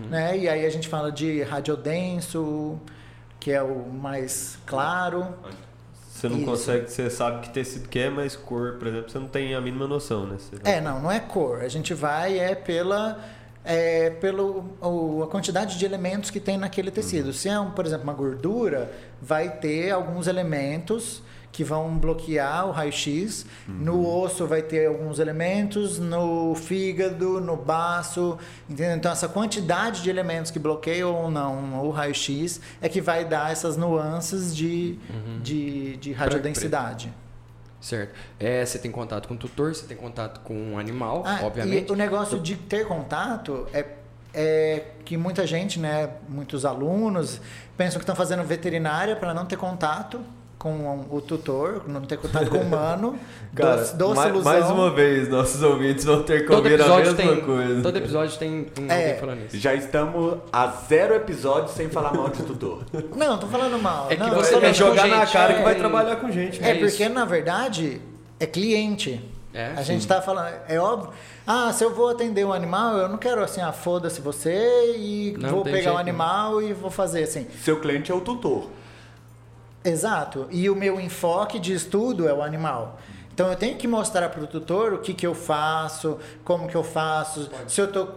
S1: né? E aí a gente fala de radiodenso, que é o mais claro.
S2: você não
S1: Isso.
S2: consegue, você sabe que tecido que é, mas cor, por exemplo, você não tem a mínima noção, né? Você-
S1: É, não, não é cor. A gente vai é pela é pelo o- a quantidade de elementos que tem naquele tecido. Se é, um, por exemplo, uma gordura, vai ter alguns elementos que vão bloquear o raio-x. No osso vai ter alguns elementos, no fígado, no baço, entendeu? Então essa quantidade de elementos que bloqueiam ou não o raio-x é que vai dar essas nuances de, de, de radiodensidade.
S3: Certo. É, você tem contato com o tutor, você tem contato com um animal,
S1: Ah,
S3: obviamente.
S1: E o negócio de ter contato é, é que muita gente, né, muitos alunos, pensam que estão fazendo veterinária para não ter contato com o tutor, não ter contato com o humano, <laughs>
S2: Cara,
S1: doce, doce
S2: mais,
S1: ilusão.
S2: mais uma vez, nossos ouvintes vão ter que ouvir a mesma
S3: tem,
S2: coisa.
S3: todo episódio tem, tem
S1: É.
S3: alguém falando isso.
S4: Já estamos a zero episódios sem falar mal de tutor. <laughs>
S1: Não, tô falando mal.
S3: É que
S1: não,
S3: você
S1: tô
S2: É jogar na
S3: gente,
S2: cara
S3: é,
S2: que vai trabalhar com gente.
S1: É,
S3: É
S1: porque,
S3: isso.
S1: na verdade, é cliente.
S3: É,
S1: a gente tá falando, é óbvio. Ah, se eu vou atender um animal, eu não quero assim, ah, foda-se você e
S3: Não
S1: vou pegar o
S3: jeito.
S1: animal e vou fazer assim.
S4: Seu cliente é o tutor.
S1: Exato. E o meu enfoque de estudo é o animal. Então eu tenho que mostrar para o tutor o que, que eu faço, como que eu faço, se eu estou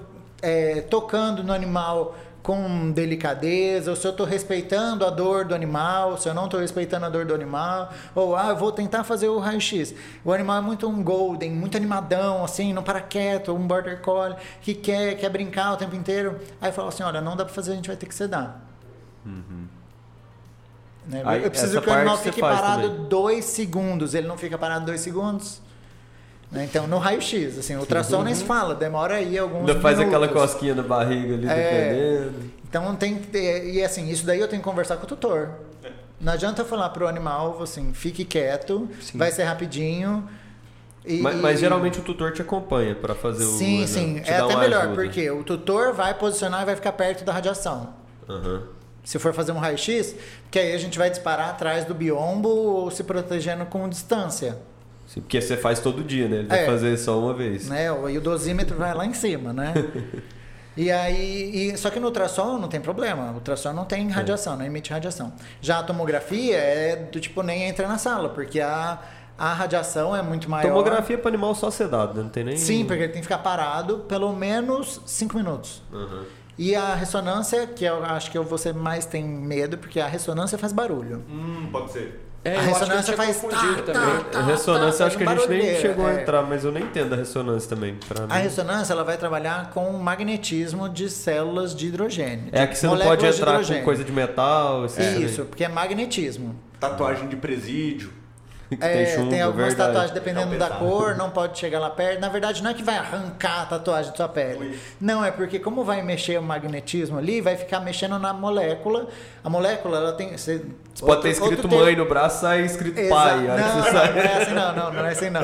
S1: tocando no animal com delicadeza, ou se eu estou respeitando a dor do animal, se eu não estou respeitando a dor do animal, ou ah, eu vou tentar fazer o raio-x. O animal é muito um golden, muito animadão, assim, não para quieto, um border collie que quer, quer brincar o tempo inteiro. Aí eu falo assim, olha, não dá para fazer, a gente vai ter que sedar. Né?
S2: Aí,
S1: eu preciso que o animal fique parado
S2: também.
S1: dois segundos. Ele não fica parado dois segundos. Né? Então, no raio-x, assim, o ultrassom nem se fala, demora aí alguns
S2: Ainda faz aquela cosquinha na barriga ali,
S1: É.
S2: dependendo.
S1: Então tem que ter. E assim, isso daí eu tenho que conversar com o tutor. Não adianta eu falar pro animal, assim, fique quieto,
S3: Sim.
S1: vai ser rapidinho. E,
S2: Mas, mas geralmente o tutor te acompanha pra fazer o.
S1: Sim,
S2: né,
S1: sim.
S2: te
S1: É até melhor,
S2: ajuda.
S1: porque o tutor vai posicionar e vai ficar perto da radiação.
S2: Aham.
S1: Se for fazer um raio-x, que aí a gente vai disparar atrás do biombo ou se protegendo com distância.
S2: Sim, porque você faz todo dia, né? Ele vai
S1: É.
S2: fazer só uma vez.
S1: né? E o dosímetro vai lá em cima, né? <laughs> E aí, e- só que no ultrassom não tem problema. O ultrassom não tem radiação, não emite radiação. Já a tomografia é do tipo nem entra na sala, porque a, a radiação é muito maior.
S2: Tomografia para animal só sedado, né? Não tem nem.
S1: Sim, porque ele tem que ficar parado pelo menos 5 minutos.
S2: Aham.
S1: E a ressonância, que eu acho que você mais tem medo, porque a ressonância faz barulho.
S4: Hum, pode ser.
S3: É,
S1: A ressonância
S3: tinha
S1: faz tá,
S3: também.
S1: tá.
S2: A ressonância,
S1: tá,
S2: acho que a gente nem chegou a
S1: é.
S2: entrar, mas eu nem entendo a ressonância também.
S1: A
S2: mim.
S1: ressonância ela vai trabalhar com magnetismo de células de hidrogênio.
S2: É
S1: de
S2: que você não pode entrar com coisa de metal. esses
S1: Isso, porque é magnetismo.
S4: Tatuagem de presídio.
S2: Que
S1: É,
S2: tem chumbo,
S1: tem algumas
S2: verdade.
S1: tatuagens, dependendo
S4: É
S1: da cor, não pode chegar lá perto. Na verdade, não é que vai arrancar a tatuagem da sua pele. Não, é porque como vai mexer o magnetismo ali, vai ficar mexendo na molécula. A molécula, ela tem... Você,
S2: Você pode ter escrito mãe no braço, sai escrito pai.
S1: Exato.
S2: a hora que
S1: Não, não,
S2: sai.
S1: não é assim não, não, não é assim não.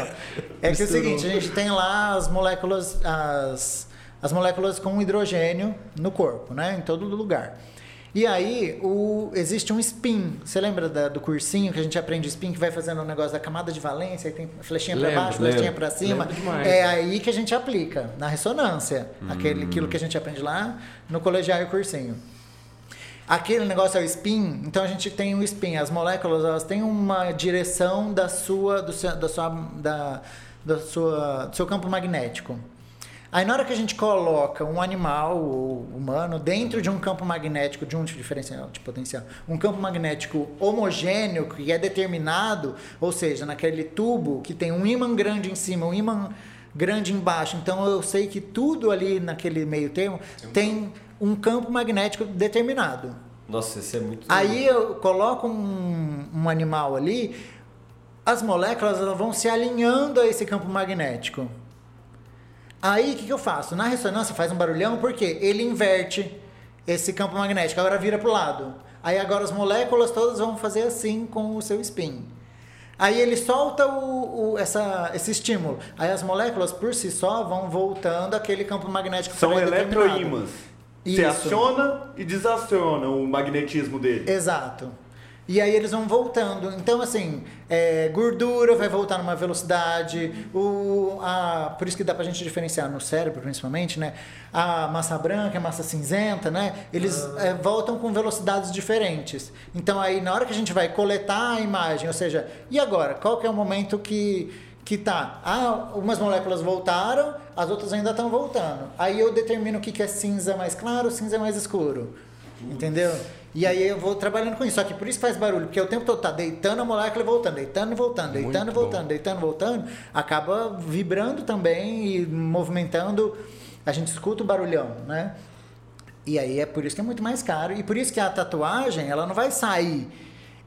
S1: É que é o seguinte, a gente tem lá as moléculas, as, as moléculas com hidrogênio no corpo, né? Em todo lugar. E aí, o, existe um spin. Você lembra da- do cursinho que a gente aprende spin, que vai fazendo um negócio da camada de valência, e tem flechinha para
S3: Lembro,
S1: baixo, flechinha
S2: lembro.
S1: para cima. É aí que a gente aplica, na ressonância. Aquele,
S2: Hum.
S1: aquilo que a gente aprende lá no colegial e cursinho. Aquele negócio é o spin, então a gente tem o spin. As moléculas elas têm uma direção da sua, do seu, da sua, da, da sua, do seu campo magnético. Aí na hora que a gente coloca um animal ou humano dentro de um campo magnético de um diferencial de potencial, um campo magnético homogêneo que é determinado, ou seja, naquele tubo que tem um ímã grande em cima, um ímã grande embaixo. Então eu sei que tudo ali naquele meio termo tem um campo magnético determinado.
S2: Nossa, isso é muito.
S1: Aí eu coloco um, um animal ali, as moléculas vão se alinhando a esse campo magnético. Aí o que, que eu faço? Na ressonância faz um barulhão porque ele inverte esse campo magnético, agora vira para o lado. Aí agora as moléculas todas vão fazer assim com o seu spin. Aí ele solta o, o- essa, esse estímulo. Aí as moléculas por si só vão voltando àquele campo magnético
S4: São eletroímãs. Você aciona e desaciona o magnetismo dele.
S1: Exato. E aí eles vão voltando. Então, assim, é, gordura vai voltar numa velocidade. O, a, por isso que dá pra gente diferenciar no cérebro, principalmente, né? A massa branca, a massa cinzenta, né? Eles é, voltam com velocidades diferentes. Então, aí, na hora que a gente vai coletar a imagem, ou seja, e agora? Qual que é o momento que, que tá? Ah, umas moléculas voltaram, as outras ainda estão voltando. Aí eu determino o que, que é cinza mais claro, cinza mais escuro. Entendeu? E aí eu vou trabalhando com isso. Só que por isso faz barulho, porque o tempo todo tá deitando a molécula e voltando, deitando e voltando, deitando e voltando,
S3: bom.
S1: deitando e voltando, acaba vibrando também e movimentando. A gente escuta o barulhão, né? E aí é por isso que é muito mais caro. E por isso que a tatuagem, ela não vai sair,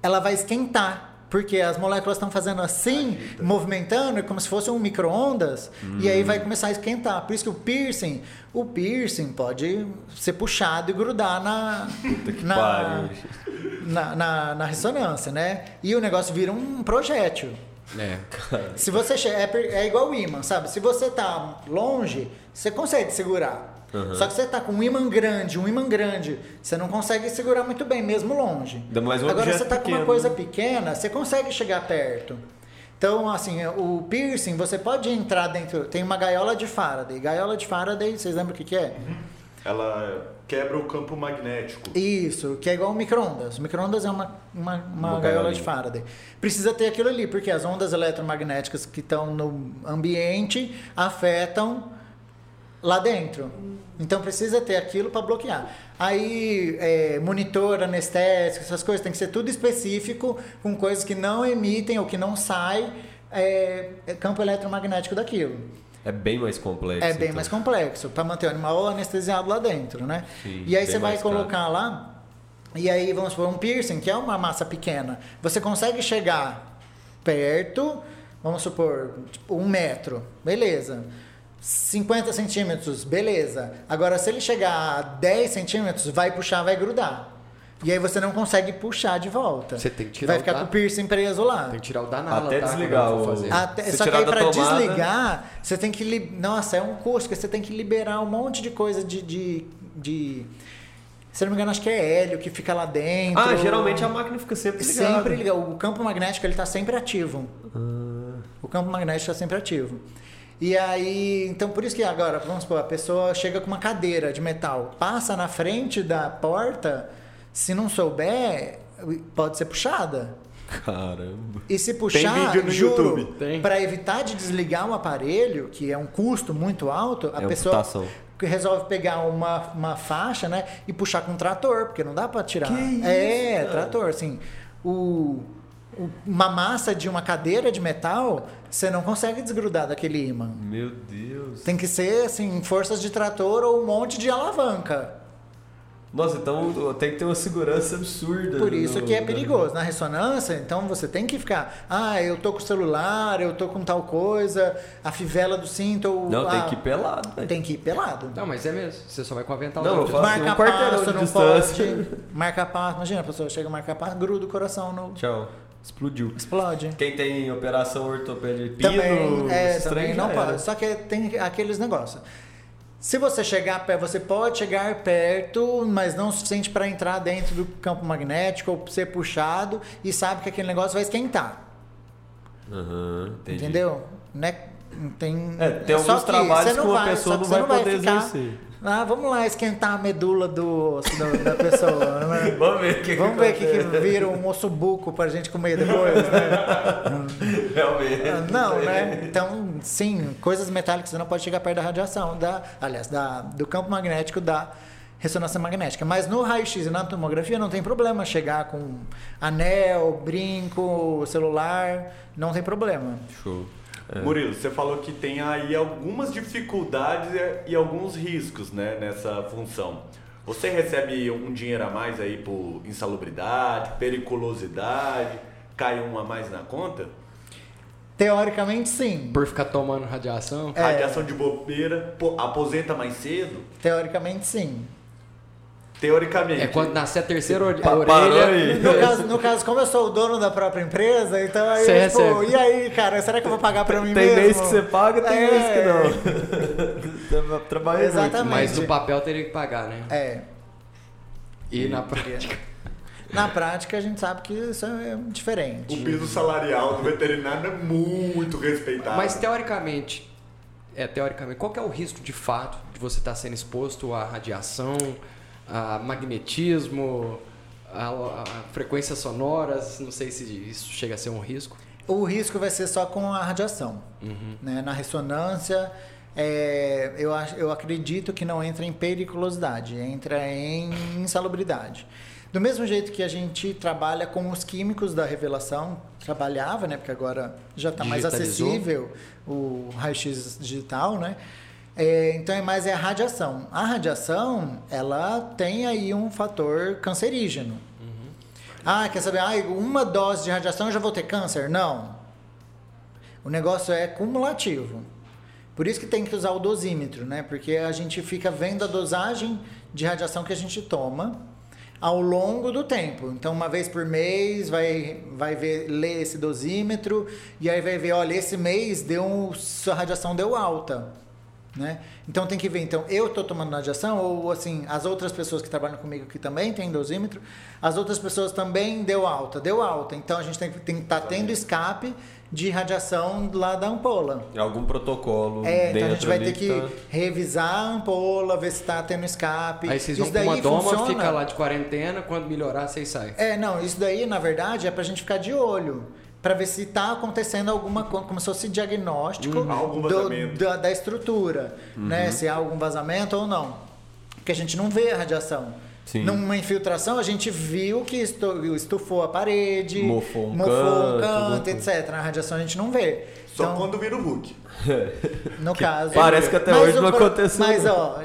S1: ela vai esquentar. Porque as moléculas estão fazendo assim, movimentando, como se fosse um micro-ondas, e aí vai começar a esquentar. Por isso que o piercing, o piercing pode ser puxado e grudar na, na, na, na, na ressonância, né? E o negócio vira um projétil.
S3: É.
S1: Se você é, é igual o imã, sabe? Se você tá longe, você consegue segurar. Só que você tá com um imã grande, um imã grande, você não consegue segurar muito bem, mesmo longe.
S2: Mais um
S1: Agora você tá com
S2: pequeno,
S1: uma coisa
S2: né?
S1: pequena, você consegue chegar perto. Então, assim, o piercing, você pode entrar dentro. Tem uma gaiola de Faraday. Gaiola de Faraday, vocês lembram o que, que é?
S4: Ela quebra o campo magnético.
S1: Isso, que é igual o micro-ondas. O micro-ondas é uma, uma, uma
S2: Uma
S1: gaiola de Faraday. Precisa ter aquilo ali, porque as ondas eletromagnéticas que estão no ambiente afetam lá dentro. Então precisa ter aquilo para bloquear. Aí, é, monitor, anestésico, essas coisas, tem que ser tudo específico, com coisas que não emitem ou que não saem é, é campo eletromagnético daquilo.
S2: É bem mais complexo.
S1: É bem
S2: então.
S1: mais complexo, para manter o animal anestesiado lá dentro, né?
S2: Sim,
S1: e aí você vai
S2: caro.
S1: colocar lá, e aí vamos supor um piercing, que é uma massa pequena. Você consegue chegar perto, vamos supor, tipo, um metro, beleza. 50 centímetros, beleza. Agora, se ele chegar a 10 centímetros, vai puxar, vai grudar. E aí você não consegue puxar de volta.
S3: Você tem que tirar
S1: Vai
S3: o
S1: ficar
S3: da-
S1: com o piercing preso lá.
S3: Tem que tirar o danado
S2: Até
S3: tá,
S2: desligar o-
S3: fazer.
S1: Até- só que aí pra
S2: tomada-
S1: desligar, você tem que. li- Nossa, é um custo, porque você tem que liberar um monte de coisa de. de, de- Se não me engano, acho que é hélio que fica lá dentro.
S2: Ah, geralmente a máquina fica sempre ligada.
S1: Sempre ligado. O campo magnético ele tá sempre ativo.
S2: Ah.
S1: O campo magnético está sempre ativo. E aí, então por isso que agora, vamos supor, a pessoa chega com uma cadeira de metal, passa na frente da porta, se não souber, pode ser puxada.
S2: Caramba.
S1: E se puxar,
S4: vídeo no
S1: juro,
S4: YouTube.
S3: Tem.
S1: para evitar de desligar o aparelho, que é um custo muito alto, a
S2: É
S1: pessoa
S2: amputação.
S1: que resolve pegar uma, uma faixa, né, e puxar com um trator, porque não dá para tirar.
S2: Que isso,
S1: é, trator, assim, o- uma massa de uma cadeira de metal, você não consegue desgrudar daquele imã.
S2: Meu Deus.
S1: Tem que ser assim, forças de trator ou um monte de alavanca.
S2: Nossa, então tem que ter uma segurança absurda.
S1: Por isso
S2: no-
S1: que é perigoso. Na ressonância, então você tem que ficar. Ah, eu tô com o celular, eu tô com tal coisa, a fivela do cinto. Ou
S2: Não,
S1: a-
S2: tem que ir pelado, velho.
S1: Tem que ir pelado.
S3: Não, mas é mesmo. Você só vai com o avental.
S2: Não, eu falo-
S1: Marca
S2: um quarteirão
S1: passo,
S2: de
S1: não
S2: distância.
S1: pode. Marca passo. Imagina, a pessoa chega a marcar passo, gruda o coração no.
S2: Tchau. Explodiu.
S1: Explode.
S2: Quem tem operação ortopédia pino,
S1: Também, é, também não pode. Só que tem aqueles negócios. Se você chegar perto, você pode chegar perto, mas não o suficiente para entrar dentro do campo magnético ou ser puxado e sabe que aquele negócio vai esquentar.
S2: Aham, entendi.
S1: Entendeu? Né? Tem,
S2: É, tem
S1: só
S2: alguns
S1: que
S2: trabalhos
S1: você
S2: que uma
S1: vai-
S2: pessoa
S1: só que
S2: não vai poder
S1: ficar,
S2: exercer.
S1: Ah, vamos lá esquentar a medula do da, da pessoa. né? <laughs>
S2: Vamos ver o que
S1: Vamos ver o que, que vira um osso buco pra gente comer depois, né? <laughs>
S2: Realmente.
S1: Ah, Não, né? Então, sim, coisas metálicas você não pode chegar perto da radiação, da, aliás, da, do campo magnético da ressonância magnética. Mas no raio-x e na tomografia não tem problema chegar com anel, brinco, celular, não tem problema.
S2: Show. É.
S4: Murilo, você falou que tem aí algumas dificuldades e alguns riscos né, nessa função. Você recebe um dinheiro a mais aí por insalubridade, periculosidade, cai um a mais na conta?
S1: Teoricamente, sim.
S3: Por ficar tomando radiação.
S1: É.
S4: Radiação de bobeira, aposenta mais cedo?
S1: Teoricamente, sim.
S4: Teoricamente.
S3: É quando nascer a terceira orelha.
S1: No caso, no caso, como eu sou o dono da própria empresa, então aí eu, tipo,
S3: recebe.
S1: e aí, cara, será que eu vou pagar pra mim
S2: Tem
S1: mesmo?
S2: mês que você paga, tem
S1: É.
S2: mês que não. <laughs> Trabalha
S1: Exatamente.
S3: Mas no papel teria que pagar, né?
S1: É.
S3: E na prática.
S1: Na prática, a gente sabe que isso é diferente.
S4: O piso salarial do veterinário é muito respeitado.
S3: Mas teoricamente, é teoricamente, qual que é o risco de fato de você estar sendo exposto à radiação, a magnetismo, a, a frequências sonoras? Não sei se isso chega a ser um risco.
S1: O risco vai ser só com a radiação. Né? Na ressonância, é, eu, eu acredito que não entra em periculosidade, entra em insalubridade. Do mesmo jeito que a gente trabalha com os químicos da revelação, trabalhava, né? Porque agora já está mais acessível o raio-x digital, né? É, então é mais é a radiação. A radiação, ela tem aí um fator cancerígeno. Ah, quer saber? Ah, uma dose de radiação eu já vou ter câncer? Não. O negócio é cumulativo. Por isso que tem que usar o dosímetro, né? Porque a gente fica vendo a dosagem de radiação que a gente toma ao longo do tempo. Então, uma vez por mês, vai, vai ver, ler esse dosímetro e aí vai ver, olha, esse mês deu sua radiação deu alta. Né? Então tem que ver, então eu estou tomando radiação ou assim as outras pessoas que trabalham comigo que também tem dosímetro, as outras pessoas também deu alta, deu alta. Então a gente tem que estar tá tendo escape de radiação lá da ampola.
S2: Algum protocolo.
S1: É,
S2: dentro
S1: então a gente vai ter que
S2: tá-
S1: revisar a ampola, ver se está tendo escape.
S3: Aí vocês
S1: Isso
S3: vão com uma doma,
S1: funciona.
S3: fica lá de quarentena, quando melhorar, vocês saem.
S1: É, não, isso daí, na verdade, é pra gente ficar de olho. Pra ver se tá acontecendo alguma coisa, como se fosse diagnóstico
S4: Algum
S1: do- da, da estrutura, né? Se há algum vazamento ou não. Porque a gente não vê a radiação.
S2: Sim.
S1: Numa infiltração, a gente viu que estu- estufou a parede,
S2: Mofou um
S1: mofou
S2: canto,
S1: um canto, etc. Na radiação a gente não vê.
S4: Só
S1: Então,
S4: quando vira o Hulk. <laughs>
S1: no caso.
S2: Parece que até hoje não
S1: pro-
S2: aconteceu.
S1: Mas, ó.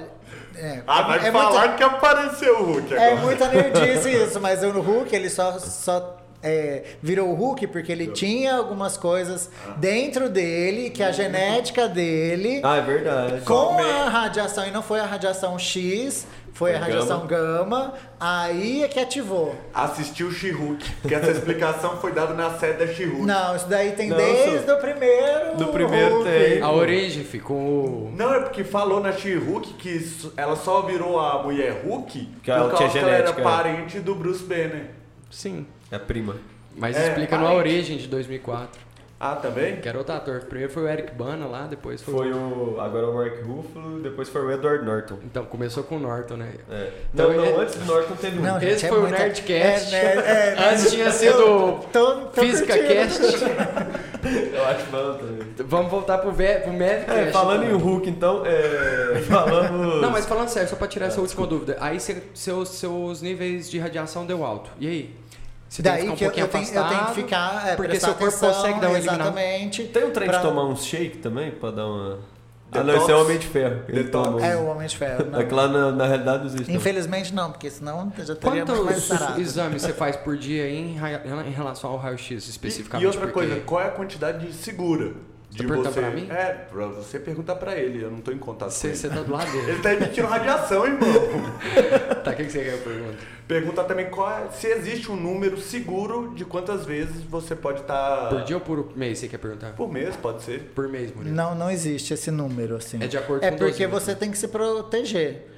S1: É,
S4: Ah, vai
S1: é
S4: falar
S1: muita-
S4: que apareceu o Hulk agora.
S1: é muita nerdice isso, mas o Hulk, ele só, só é, virou o Hulk porque ele tinha algumas coisas dentro dele, que a genética dele,
S2: Ah, é verdade.
S1: com a radiação, e não foi a radiação X, foi a radiação gama, aí é que ativou.
S4: Assistiu o She-Hulk, que essa explicação foi dada na sede da She-Hulk.
S1: Não, isso daí tem
S2: Não,
S1: desde o primeiro.
S2: Do primeiro
S1: Hulk.
S2: tem.
S3: A origem ficou.
S4: Não, é porque falou na She-Hulk que isso- ela só virou a mulher Hulk
S2: Que ela
S4: por
S2: tinha
S4: causa que ela era
S2: genética, é.
S4: parente do Bruce Banner.
S3: Sim.
S2: É prima.
S3: Mas
S4: É,
S3: explica no. A Origem de 2004.
S4: Ah, também?
S3: Que era outro ator. Primeiro foi o Eric Bana lá, depois foi.
S2: Foi o. Agora o Mark Ruffalo, depois foi o Edward Norton.
S3: Então, começou com o Norton, né?
S2: É.
S3: Então,
S2: Não, não,
S3: é-
S2: antes do Norton teve um.
S1: Não, gente,
S3: Esse
S1: é
S3: foi o
S1: muita-
S3: Nerdcast.
S1: É, nerd- é, <laughs>
S3: Antes tinha sido
S1: eu tô- tô
S3: Física
S1: curtindo.
S3: Cast. <laughs>
S2: Eu acho bom também.
S3: Vamos voltar pro, ve- pro Medcast.
S2: É, falando em
S3: então.
S2: Hulk, então, é. <laughs> Falando.
S3: Não, mas falando sério, só pra tirar essa última dúvida. Aí cê- seus, seus níveis de radiação deu alto. E aí? Você tem que
S1: Daí
S3: ficar um
S1: que eu,
S3: pouquinho
S1: eu, tenho, eu tenho que ficar. É,
S3: porque seu corpo
S1: atenção,
S3: consegue dar uma eliminada.
S1: Exatamente.
S2: Tem um trem
S1: pra-
S2: de tomar um shake também pra dar uma. Ah, não, esse é o Homem de Ferro. Ele
S4: Detox.
S2: toma um-
S1: É o Homem de Ferro. <laughs> não.
S2: É que lá na, na realidade não existe.
S1: Infelizmente não, porque senão já teríamos mais
S3: Quantos
S1: sarado.
S3: exames você faz por dia em, em relação ao raio-x
S4: E,
S3: especificamente?
S4: e outra
S3: Porque-
S4: coisa, qual é a quantidade de segura?
S3: Tá
S4: De
S3: perguntando
S4: você...
S3: pra mim?
S4: É, pra você perguntar pra ele, eu não tô em contato
S3: Você,
S4: com ele.
S3: você tá do lado dele. <laughs>
S4: Ele tá emitindo radiação, irmão. <laughs>
S3: tá, o que, que você quer perguntar?
S4: Pergunta também qual é- se existe um número seguro de quantas vezes você pode estar.
S3: Por dia ou por mês você quer perguntar?
S4: Por mês, pode ser.
S3: Por mês, Murilo.
S1: Não, não existe esse número assim.
S3: É de acordo
S1: É
S3: com o
S1: porque
S3: dosímetro.
S1: você tem que se proteger.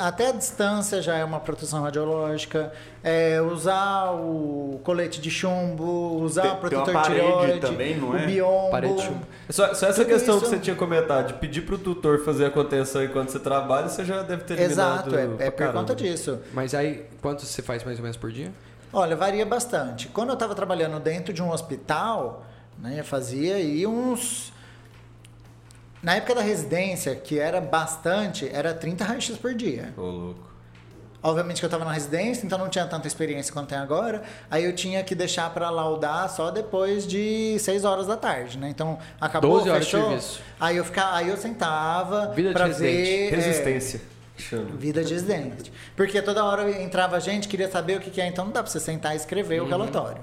S1: Até a distância já é uma proteção radiológica. É, usar o colete de chumbo, usar
S4: Tem-
S1: o
S4: tem
S1: protetor
S4: parede
S1: tireoide,
S4: também, não
S1: o
S4: é?
S1: biombo.
S3: Parede de chumbo.
S2: Só, só essa questão
S1: isso-
S2: que você tinha comentado, de pedir pro tutor fazer a contenção enquanto você trabalha, você já deve ter eliminado.
S1: Exato, é, é por
S2: caramba.
S1: conta disso.
S3: Mas aí, quantos você faz mais ou menos por dia?
S1: Olha, varia bastante. Quando eu estava trabalhando dentro de um hospital, né, eu fazia aí uns. Na época da residência, que era bastante, era 30 raios por dia.
S2: Ô, louco.
S1: Obviamente que eu estava na residência, então não tinha tanta experiência quanto tem agora. Aí eu tinha que deixar para laudar só depois de 6 horas da tarde, né? Então acabou,
S3: 12 horas de
S1: fechou. Aí eu ficava, aí eu sentava
S3: Vida de
S1: ver é,
S2: Resistência. Chama.
S1: Vida de residente. Porque toda hora entrava gente, queria saber o que, que é, então não dá para você sentar e escrever
S3: Uhum.
S1: o relatório.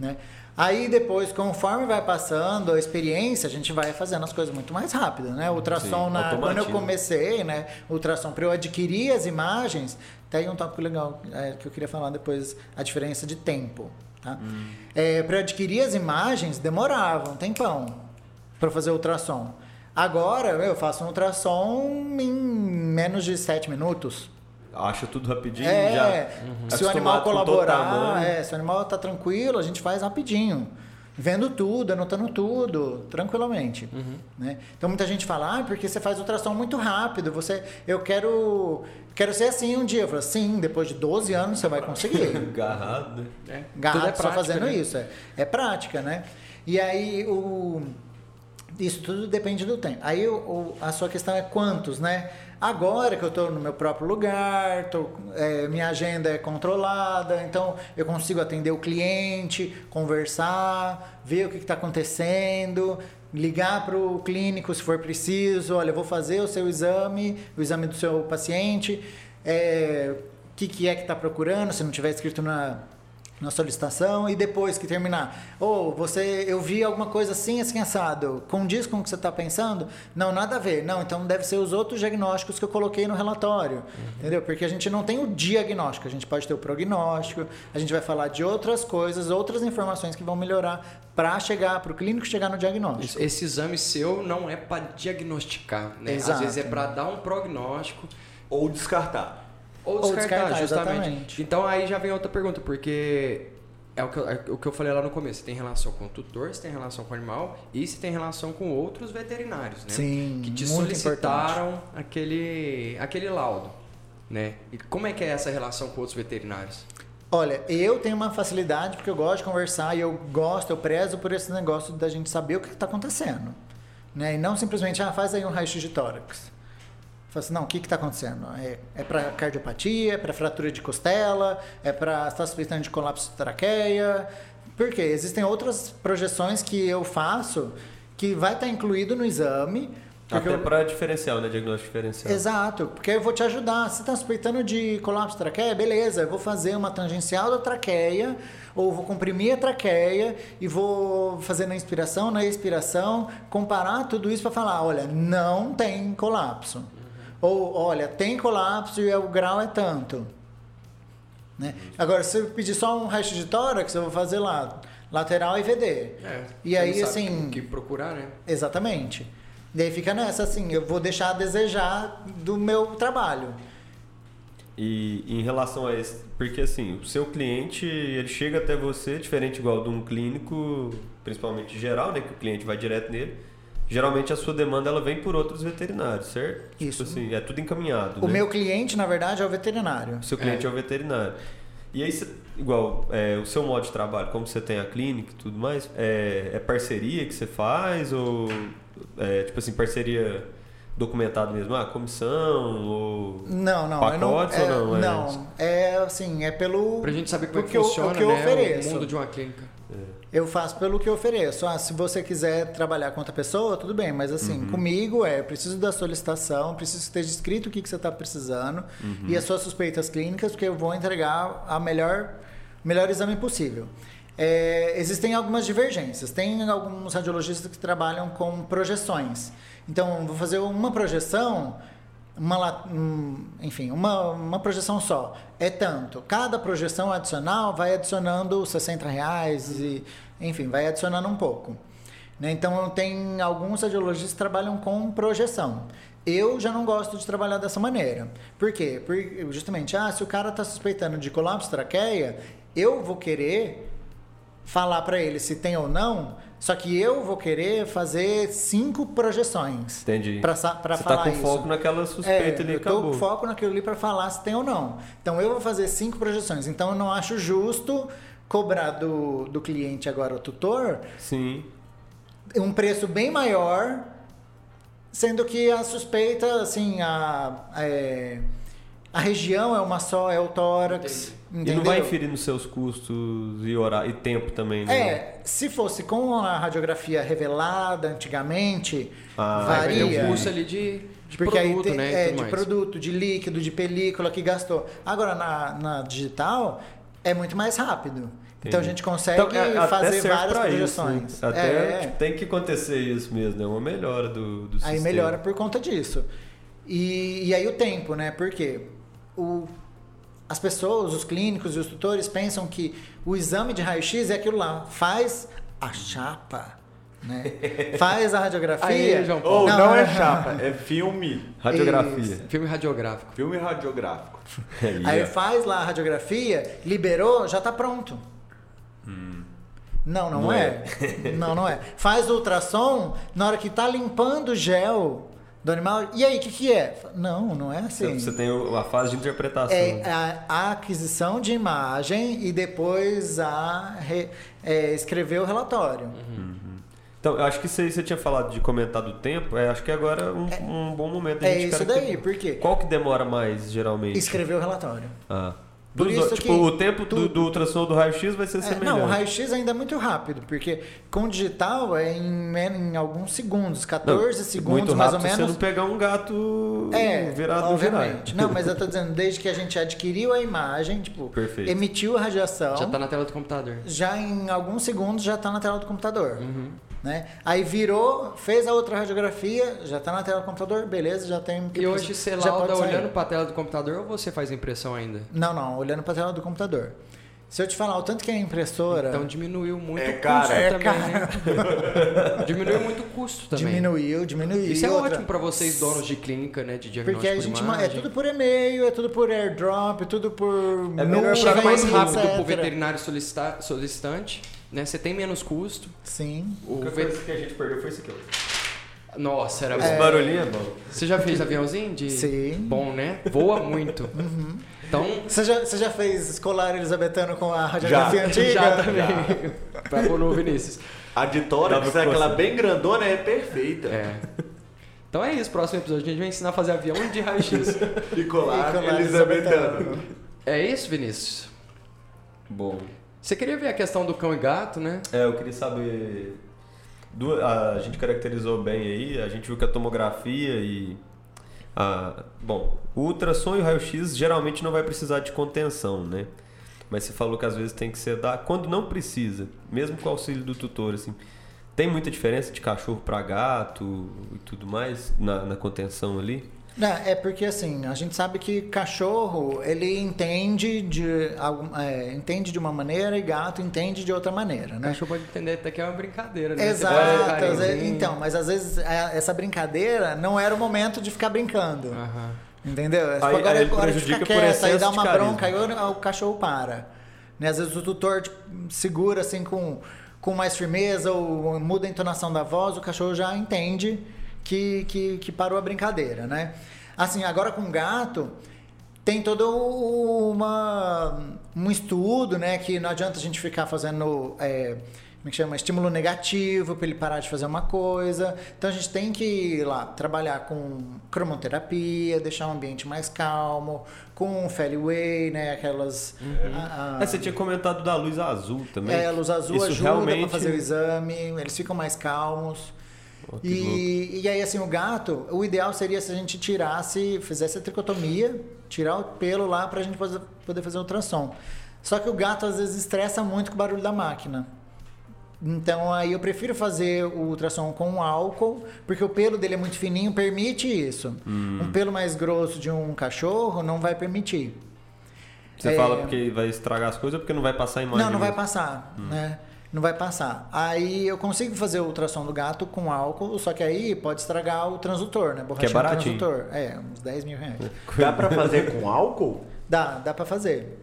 S1: Né? Aí depois, conforme vai passando a experiência, a gente vai fazendo as coisas muito mais rápido. Né? Ultrassom,
S2: Sim,
S1: na, quando eu comecei, né? ultrassom, para eu adquirir as imagens, tem um tópico legal é, que eu queria falar depois, a diferença de tempo. Tá?
S2: Hum.
S1: para eu adquirir as imagens, demorava um tempão para fazer o ultrassom. Agora eu faço um ultrassom em menos de 7 minutos.
S2: Acha tudo rapidinho
S1: É,
S2: já.
S1: se o animal colaborar, é, se o animal tá tranquilo, a gente faz rapidinho. Vendo tudo, anotando tudo, tranquilamente.
S2: Uhum.
S1: Né? Então muita gente fala, ah, porque você faz ultrassom muito rápido, você, eu quero, quero ser assim um dia. Eu falo, sim, depois de 12 anos você vai conseguir. <laughs>
S2: Agarrado, né?
S3: É,
S1: Gato
S3: tudo é
S1: só
S3: prática,
S1: fazendo
S3: né?
S1: isso. É, é prática, né? E aí o. Isso tudo depende do tempo. Aí o, o- a sua questão é quantos, né? Agora que eu estou no meu próprio lugar, tô, é, minha agenda é controlada, então eu consigo atender o cliente, conversar, ver o que está acontecendo, ligar para o clínico se for preciso, olha, eu vou fazer o seu exame, o exame do seu paciente, é, o que, que é que está procurando, se não tiver escrito na, na solicitação e depois que terminar, ou você, eu vi alguma coisa assim, assim assado, condiz com o que você está pensando? Não, nada a ver. Não, então deve ser os outros diagnósticos que eu coloquei no relatório, uhum. entendeu? Porque a gente não tem o diagnóstico, a gente pode ter o prognóstico, a gente vai falar de outras coisas, outras informações que vão melhorar para chegar, para o clínico chegar no diagnóstico.
S3: Esse exame seu não é para diagnosticar, né? Exato. Às vezes é para dar um prognóstico
S4: ou descartar.
S3: Ou descartar, Ou descartar justamente. Exatamente. Então aí já vem outra pergunta, porque é o que, eu, é o que eu falei lá no começo. Tem relação com o tutor, se tem relação com o animal e se tem relação com outros veterinários, né?
S1: Sim,
S3: que te solicitaram aquele, aquele laudo, né? E como é que é essa relação com outros veterinários?
S1: Olha, eu tenho uma facilidade porque eu gosto de conversar e eu gosto, eu prezo por esse negócio da gente saber o que está acontecendo. Né? E não simplesmente, ah, faz aí um raio-x de tórax. Fala assim, não, o que está acontecendo? É, é para cardiopatia, é para fratura de costela, é para estar tá suspeitando de colapso de traqueia. Por quê? Existem outras projeções que eu faço que vai estar tá incluído no exame.
S2: Até eu... para diferencial, né? Diagnóstico diferencial.
S1: Exato, porque eu vou te ajudar. Se está suspeitando de colapso de traqueia, beleza, eu vou fazer uma tangencial da traqueia, ou vou comprimir a traqueia e vou fazer na inspiração, na expiração, comparar tudo isso para falar, olha, não tem colapso. Ou, olha, tem colapso e o grau é tanto. Né? Agora, se eu pedir só um resto de tórax, eu vou fazer lá, lateral e VD.
S3: É,
S1: e aí, assim...
S3: O que procurar, né?
S1: Exatamente. E aí fica nessa, assim, eu vou deixar a desejar do meu trabalho.
S2: E em relação a esse, porque assim, o seu cliente, ele chega até você, diferente igual de um clínico, principalmente geral, né, que o cliente vai direto nele, geralmente a sua demanda ela vem por outros veterinários, certo?
S1: Tipo Isso.
S2: Tipo assim, é tudo encaminhado.
S1: O
S2: né?
S1: meu cliente, na verdade, é o veterinário.
S2: O seu cliente é, é o veterinário. E aí, igual, é, o seu modo de trabalho, como você tem a clínica e tudo mais, é, é parceria que você faz ou, é, tipo assim, parceria documentado mesmo? Ah, comissão ou
S1: não, não,
S2: pacotes
S1: não,
S2: é, ou não?
S1: É, não, é assim, é pelo...
S3: Pra gente saber como é que funciona, o que eu né, ofereço. o mundo de uma clínica.
S1: Eu faço pelo que eu ofereço. Ah, se você quiser trabalhar com outra pessoa, tudo bem. Mas assim, uhum. comigo é, preciso da solicitação, preciso que esteja escrito o que, que você está precisando uhum. e as suas suspeitas clínicas, porque eu vou entregar a melhor, melhor exame possível. É, existem algumas divergências. Tem alguns radiologistas que trabalham com projeções. Então, vou fazer uma projeção uma, enfim, uma, uma projeção só. É tanto. Cada projeção adicional vai adicionando 60 reais e, enfim, vai adicionando um pouco. Né? Então, tem alguns radiologistas que trabalham com projeção. Eu já não gosto de trabalhar dessa maneira. Por quê? Porque, justamente, ah, se o cara está suspeitando de colapso traqueia, eu vou querer falar para ele se tem ou não só que eu vou querer fazer cinco projeções.
S2: Entendi.
S1: Pra, pra Você tá falar
S2: tá com
S1: isso.
S2: foco naquela suspeita
S1: é,
S2: ali,
S1: eu tô com foco naquilo ali para falar se tem ou não. Então eu vou fazer cinco projeções. Então eu não acho justo cobrar do, do cliente agora o tutor.
S2: Sim.
S1: Um preço bem maior, sendo que a suspeita, assim, a, a é, a região é uma só, é o tórax.
S2: Entendeu? E não vai inferir nos seus custos e, horário, e tempo também, né?
S1: É, se fosse com a radiografia revelada antigamente, ah, varia.
S3: Vai ter um custo ali de, de produto, tem, né?
S1: É, de mais. produto, de líquido, de película que gastou. Agora, na, na digital, é muito mais rápido. Entendi. Então a gente consegue então, é, fazer várias projeções.
S2: Isso, né? Até é. tem que acontecer isso mesmo, é né? uma melhora do, do
S1: Aí melhora por conta disso. E, e aí o tempo, né? Por quê? O, as pessoas, os clínicos e os tutores pensam que o exame de raio-x é aquilo lá, faz a chapa. Né? <laughs> Faz a radiografia.
S4: Aí, João Paulo. não, não é <laughs> chapa, é filme.
S2: Radiografia.
S3: Isso. Filme radiográfico.
S4: Filme radiográfico. <laughs>
S1: Aí faz lá a radiografia, liberou, já está pronto. Hum. Não, não, não é. é. não, não é. Faz o ultrassom, na hora que está limpando o gel, do animal. E aí, o que, que é? Não, não é assim.
S2: Você tem a fase de interpretação.
S1: É a, a aquisição de imagem e depois a re, é, escrever o relatório.
S2: Uhum. Então, eu acho que você, você tinha falado de comentar do tempo, é, acho que agora é um, é, um bom momento.
S1: É isso daí, por quê?
S2: Qual que demora mais, geralmente?
S1: Escrever o relatório.
S2: Ah.
S1: Por isso
S2: tipo,
S1: que
S2: o tempo do,
S1: tudo-
S2: do ultrassom do raio-x vai ser
S1: É,
S2: semelhante.
S1: não, o raio-x ainda é muito rápido, porque com o digital é em, em alguns segundos, 14
S2: Não,
S1: segundos mais ou menos.
S2: você não pegar um gato
S1: É,
S2: virado no
S1: obviamente.
S2: girar.
S1: Não, mas eu tô dizendo, desde que a gente adquiriu a imagem, tipo,
S2: Perfeito.
S1: emitiu a radiação,
S3: Já tá na tela do computador.
S1: já em alguns segundos já está na tela do computador.
S3: Uhum.
S1: Né? Aí virou, fez a outra radiografia, já está na tela do computador, beleza, já tem.
S3: E hoje você lauda olhando pra tela do computador ou você faz impressão ainda?
S1: Não, não, olhando para a tela do computador. Se eu te falar o tanto que a impressora
S3: Então diminuiu muito
S4: É
S3: o custo
S1: É
S3: também, né? <laughs> diminuiu muito o custo também.
S1: diminuiu, diminuiu.
S3: Isso é
S1: Outra-
S3: ótimo pra vocês, donos de clínica, né? De diagnóstico
S1: Porque a gente ma- é
S3: imagem.
S1: tudo por e-mail, é tudo por airdrop, é tudo por.
S2: É melhor
S1: nuvem,
S3: Chega mais rápido
S1: etc.
S3: pro veterinário solicita- solicitante, né? Você tem menos custo.
S1: Sim.
S3: O
S2: O
S3: vet...
S2: que a gente perdeu foi isso aqui. ó.
S3: Nossa, era
S2: Esse
S3: bom.
S2: barulhinho é bom.
S3: Você já fez aviãozinho de
S1: Sim.
S3: bom, né? Voa muito. <laughs> Então,
S1: Você já, você já fez escolar elisabetano com a radiografia <laughs>
S4: Já.
S1: antiga?
S3: já também. Pra pôr no Vinícius.
S4: A de tórax,
S2: pra
S4: aquela bem grandona, é perfeita.
S3: É. Então é isso, próximo episódio a gente vai ensinar a fazer avião de raio-x. <laughs>
S4: E colar, elisabetano.
S3: É isso, Vinícius?
S2: Bom.
S3: Você queria ver a questão do cão e gato, né?
S2: É, eu queria saber. A gente caracterizou bem aí, a gente viu que a tomografia e. A, bom, o ultrassom e o raio-x geralmente não vai precisar de contenção, né? Mas você falou que às vezes tem que ser da quando não precisa, mesmo com o auxílio do tutor, assim. Tem muita diferença de cachorro para gato e tudo mais na, na contenção ali?
S1: Não, é porque assim, a gente sabe que cachorro, ele entende de, é, entende de uma maneira e gato entende de outra maneira,
S3: O
S1: né?
S3: cachorro pode entender até que é uma brincadeira, né?
S1: Exato,
S3: carinhozinho.
S1: então, mas às vezes é, essa brincadeira não era o momento de ficar brincando.
S3: Aham.
S1: Entendeu?
S2: Aí-
S1: agora
S2: aí
S1: é
S2: prejudica
S1: ficar
S2: por
S1: quieto, aí dá uma bronca, aí o, o cachorro para. Né? Às vezes o tutor tipo, segura assim com, com mais firmeza ou muda a entonação da voz, o cachorro já entende que, que, que parou a brincadeira, né? Assim, agora com gato, tem todo uma, um estudo, né? Que não adianta a gente ficar fazendo... é, como é que chama? Estímulo negativo para ele parar de fazer uma coisa. Então a gente tem que ir lá trabalhar com cromoterapia, deixar o ambiente mais calmo, com Feliway, né? Aquelas. a- a-
S2: É, você tinha comentado da luz azul também.
S1: é, a luz azul
S2: Isso
S1: ajuda
S2: realmente...
S1: para fazer o exame, eles ficam mais calmos.
S2: Oh.
S1: E, e aí, assim, o gato, o ideal seria se a gente tirasse, fizesse a tricotomia, tirar o pelo lá pra gente poder fazer o ultrassom. Só que o gato às vezes estressa muito com o barulho da máquina. Então aí eu prefiro fazer o ultrassom com álcool, porque o pelo dele é muito fininho, permite isso.
S2: Hum.
S1: Um pelo mais grosso de um cachorro não vai permitir.
S2: Você
S1: É.
S2: fala porque vai estragar as coisas ou porque não vai passar a imagem?
S1: Não, não vai
S2: mesmo?
S1: passar, né? Não vai passar. Aí eu consigo fazer o ultrassom do gato com álcool, só que aí pode estragar o transdutor, né? Borrachinha
S2: baratinho.
S1: transdutor. É, uns 10 mil reais.
S4: Dá pra fazer com álcool?
S1: Dá, dá pra fazer.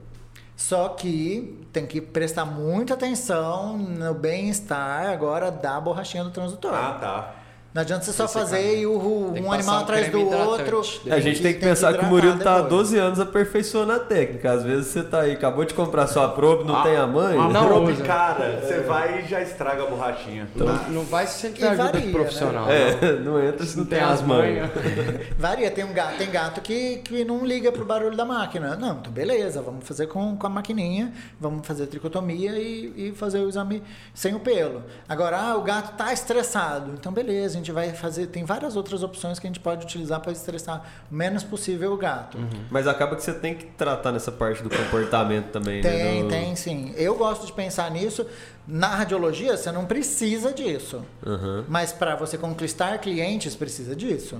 S1: Só que tem que prestar muita atenção no bem-estar agora da borrachinha do transdutor.
S4: Ah, tá.
S1: Não adianta você só
S3: Esse
S1: fazer
S3: cara-
S1: e o,
S3: Tem que
S1: um animal
S3: um
S1: atrás do outro.
S2: É, a gente tem que pensar que, o
S1: hidratar
S2: Murilo tá há
S1: depois.
S2: 12 anos aperfeiçoando a técnica. Às vezes você tá aí, acabou de comprar sua probe, não tem a mãe.
S4: Uma
S3: Não
S4: probe cara, você vai e já estraga a borrachinha.
S3: Não, não vai se sentir ajuda
S1: varia,
S3: profissional. não.
S2: É, <laughs> não entra se não tem as manhas. <laughs>
S1: Varia, tem um gato, tem gato que, que não liga pro barulho da máquina. Não, então beleza, vamos fazer com, com a maquininha, vamos fazer tricotomia e, e fazer o exame sem o pelo. Agora, ah, o gato tá estressado. Então beleza, gente vai fazer, tem várias outras opções que a gente pode utilizar para estressar o menos possível o gato.
S2: Mas acaba que você tem que tratar nessa parte do comportamento também,
S1: Tem,
S2: né? Do-
S1: tem sim. Eu gosto de pensar nisso. Na radiologia, você não precisa disso.
S2: Aham.
S1: Mas para você conquistar clientes, precisa disso.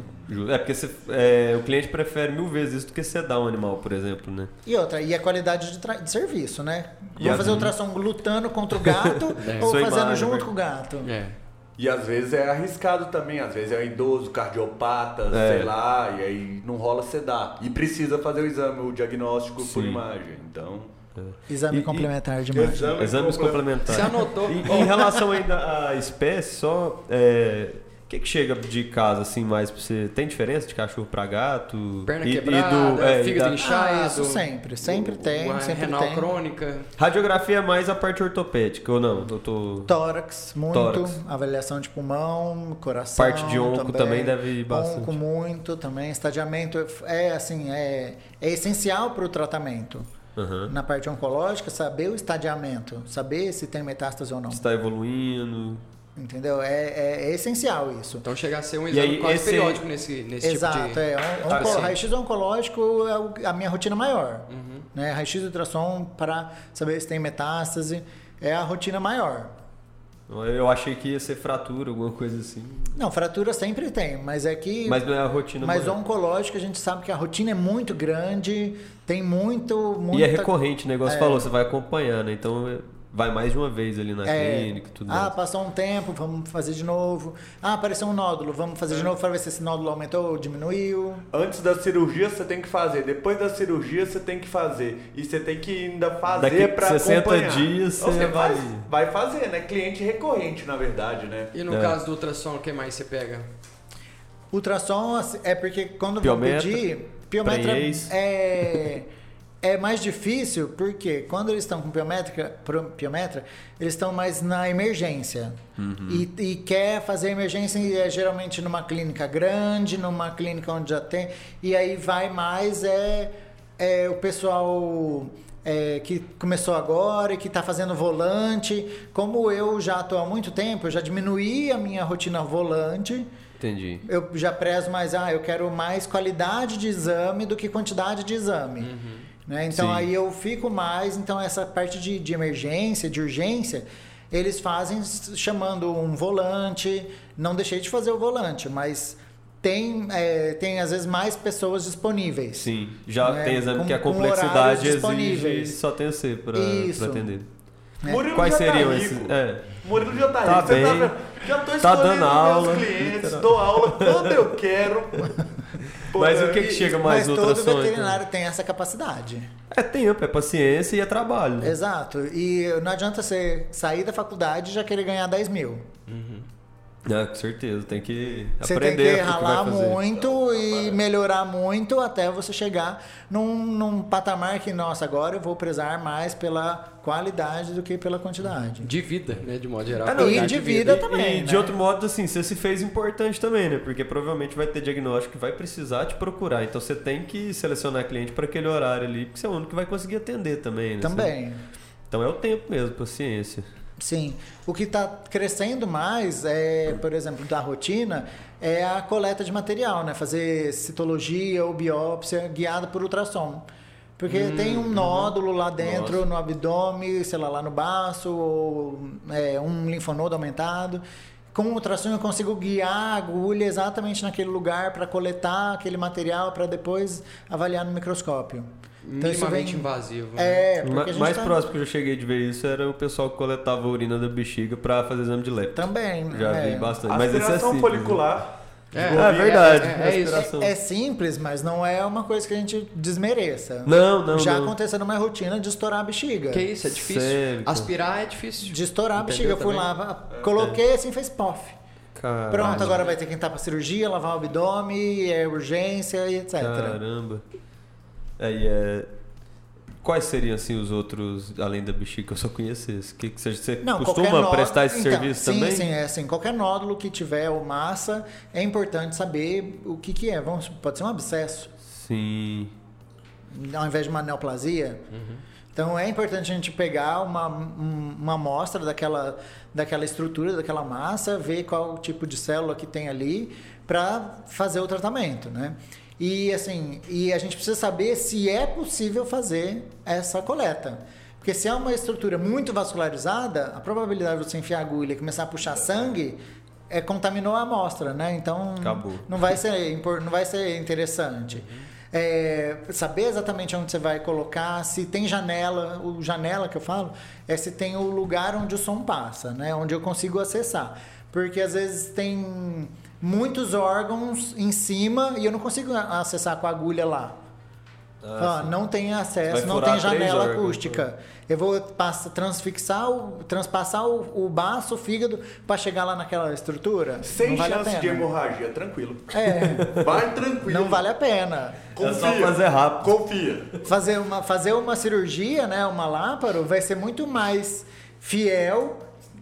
S2: É porque você- é, o cliente prefere mil vezes isso do que sedar um animal, por exemplo, né?
S1: E outra, e a qualidade de, de serviço, né? Vamos
S2: a-
S1: fazer ultrassom lutando contra o gato <laughs>
S3: É.
S1: ou
S2: Sua
S1: fazendo
S2: imagem,
S1: junto
S2: né?
S1: com o gato.
S3: É.
S4: E às vezes é arriscado também, às vezes é um idoso, cardiopata,
S2: É.
S4: sei lá, e aí não rola sedar. E precisa fazer o exame, o diagnóstico por
S2: Sim.
S4: imagem. Então.
S1: Exame
S2: E-
S1: complementar de imagem.
S4: Exame
S2: Exames complementares.
S3: Você anotou?
S2: E, em relação ainda à espécie, só. é, O que, que chega de casa assim mais pra você? Tem diferença de cachorro pra gato?
S3: Perna
S2: E- e
S3: quebrada,
S2: é, e
S3: fígado
S2: da-
S3: inchado.
S1: Ah, isso sempre, sempre tem,
S3: uma
S1: sempre
S3: renal
S1: tem.
S3: crônica.
S2: Radiografia é mais a parte ortopédica, ou não? Eu tô...
S1: Tórax, muito.
S2: Tórax.
S1: Avaliação de pulmão, coração.
S2: Parte de onco também deve ir bastante.
S1: Onco muito também. Estadiamento é assim, é, é essencial para o tratamento.
S2: Aham.
S1: Na parte oncológica, saber o estadiamento, saber se tem metástase ou não.
S2: Está evoluindo.
S1: Entendeu? É, é- é essencial isso.
S3: Então chegar a ser um exame
S2: aí,
S3: quase
S2: esse-
S3: periódico nesse, nesse
S1: Exato,
S3: tipo de...
S1: é. Um, onco- raio-x oncológico é a minha rotina maior.
S3: Uhum.
S1: Né? Raio-x e ultrassom para saber se tem metástase é a rotina maior.
S2: Eu achei que ia ser fratura, alguma coisa assim.
S1: Não, fratura sempre tem, mas é que.
S2: Mas não é a rotina
S1: Mas
S2: maior.
S1: oncológico a gente sabe que a rotina é muito grande, tem muito. Muita...
S2: E é recorrente, o negócio
S1: É.
S2: falou, você vai acompanhando, então é- vai mais de uma vez ali na
S1: É,
S2: clínica e tudo
S1: ah,
S2: mais.
S1: passou um tempo, vamos fazer de novo. Ah, apareceu um nódulo, vamos fazer de novo para ver se esse nódulo aumentou ou diminuiu.
S4: Antes da cirurgia você tem que fazer, depois da cirurgia você tem que fazer. E você tem que ainda fazer
S2: Daqui
S4: pra
S2: 60
S4: acompanhar.
S2: dias você
S4: Você
S2: vai-
S4: faz- vai fazer, né? Cliente recorrente, na verdade, né?
S3: E no
S2: É.
S3: caso do ultrassom, o que mais você pega?
S1: Ultrassom assim, é porque quando vão
S2: Piometra,
S1: pedir, piometra
S2: prenhez.
S1: é é mais difícil porque quando eles estão com piométrica, pro- piometra, eles estão mais na emergência. E, e quer fazer emergência e é geralmente numa clínica grande, numa clínica onde já tem, e aí vai mais é, é o pessoal é, que começou agora e que está fazendo volante. Como eu já estou há muito tempo, eu já diminuí a minha rotina volante.
S2: Entendi.
S1: Eu já prezo mais, ah, eu quero mais qualidade de exame do que quantidade de exame. Né? Então
S2: Sim.
S1: aí eu fico mais, então essa parte de, de emergência, de urgência, eles fazem chamando um volante. Não deixei de fazer o volante, mas tem, é, tem às vezes mais pessoas disponíveis.
S2: Sim, já
S1: Né?
S2: tem exame
S1: Com-
S2: que a
S1: com
S2: complexidade exige só tem você pra atender.
S1: É.
S4: Murilo
S2: Quais
S4: já
S2: seriam
S4: tá
S2: esses? É.
S4: Murilo já tá,
S2: Tá
S4: rico. Você
S2: bem.
S4: tá? Já tô
S2: Tá
S4: escolhendo
S2: dando aula.
S4: meus clientes, dou aula quando eu quero. <laughs>
S2: Mas o que, que chega
S1: Mas
S2: mais
S1: todo
S2: ultrassom? então?
S1: veterinário tem essa capacidade.
S2: É tempo, é paciência e é trabalho.
S1: Exato. E não adianta você sair da faculdade e já querer ganhar 10 mil.
S2: É, com certeza, tem que
S1: Você
S2: aprender
S1: tem que
S2: que
S1: ralar
S2: fazer.
S1: muito e melhorar muito até você chegar num, num patamar que, nossa, agora eu vou prezar mais pela qualidade do que pela quantidade.
S3: De vida, né? De modo geral.
S2: Ah, não,
S1: e de vida
S2: E-
S1: também,
S2: E, de
S1: né?
S2: outro modo, assim, você se fez importante também, né? Porque provavelmente vai ter diagnóstico que vai precisar te procurar. Então você tem que selecionar cliente para aquele horário ali, porque você é o único que vai conseguir atender também, né?
S1: Também.
S2: Então é o tempo mesmo, paciência.
S1: Sim. O que está crescendo mais, é, por exemplo, da rotina, é a coleta de material, né? Fazer citologia ou biópsia guiada por ultrassom. Porque tem um nódulo lá dentro, no abdômen, sei lá, lá no baço, ou é, um linfonodo aumentado. Com o ultrassom eu consigo guiar a agulha exatamente naquele lugar para coletar aquele material para depois avaliar no microscópio. Então,
S3: Minimamente
S1: vem-
S3: invasivo. né?
S1: É, porque
S2: Ma-
S1: a gente
S2: mais
S1: tá-
S2: próximo que eu cheguei de ver isso era o pessoal que coletava a urina da bexiga para fazer exame de lepto.
S1: Também.
S2: Já
S1: é.
S2: vi bastante. Mas esse é
S4: Aspiração
S2: simples, né?
S4: folicular.
S3: É,
S2: É verdade.
S3: É, é.
S1: É simples, mas não é uma coisa que a gente desmereça.
S2: Não, não,
S1: Já
S2: não.
S1: aconteceu numa rotina de estourar a bexiga.
S3: Que isso, é difícil.
S2: Sério?
S3: Aspirar é difícil.
S1: De estourar a
S3: Entendeu
S1: bexiga. Eu fui lá, coloquei assim, fez pof.
S2: Caralho.
S1: Pronto, agora vai ter que entrar pra cirurgia, lavar o abdômen, é urgência e etc.
S2: Caramba. E é... Quais seriam assim os outros, além da bexiga, que eu só conhecesse? Que, que você, você
S1: Não,
S2: costuma
S1: nódulo-
S2: prestar esse
S1: então,
S2: serviço
S1: sim,
S2: também?
S1: Sim, é assim. Qualquer nódulo que tiver ou massa, é importante saber o que, que é. Vamos, pode ser um abscesso,
S2: Sim.
S1: ao invés de uma neoplasia. Então é importante a gente pegar uma, um- uma amostra daquela, daquela estrutura, daquela massa, ver qual tipo de célula que tem ali para fazer o tratamento, né? E assim, e a gente precisa saber se é possível fazer essa coleta. Porque se é uma estrutura muito vascularizada, a probabilidade de você enfiar agulha e começar a puxar sangue é contaminou a amostra, né? Então
S2: Acabou.
S1: não vai ser não vai ser interessante. É, saber exatamente onde você vai colocar, se tem janela, o janela que eu falo, é se tem o lugar onde o som passa, né? Onde eu consigo acessar. Porque às vezes tem muitos órgãos em cima e eu não consigo acessar com a agulha lá.
S2: Ah,
S1: Ah, não tem acesso, não tem janela
S2: órgãos, né?
S1: acústica. Eu vou passa, transfixar, o, transpassar o, o baço, o fígado, para chegar lá naquela estrutura.
S4: Sem
S1: não vale
S4: chance de hemorragia, tranquilo.
S1: É, <laughs>
S4: Vai tranquilo.
S1: não vale a pena.
S2: É só fazer rápido.
S4: Confia.
S1: Fazer uma, fazer uma cirurgia, né, uma láparo, vai ser muito mais fiel,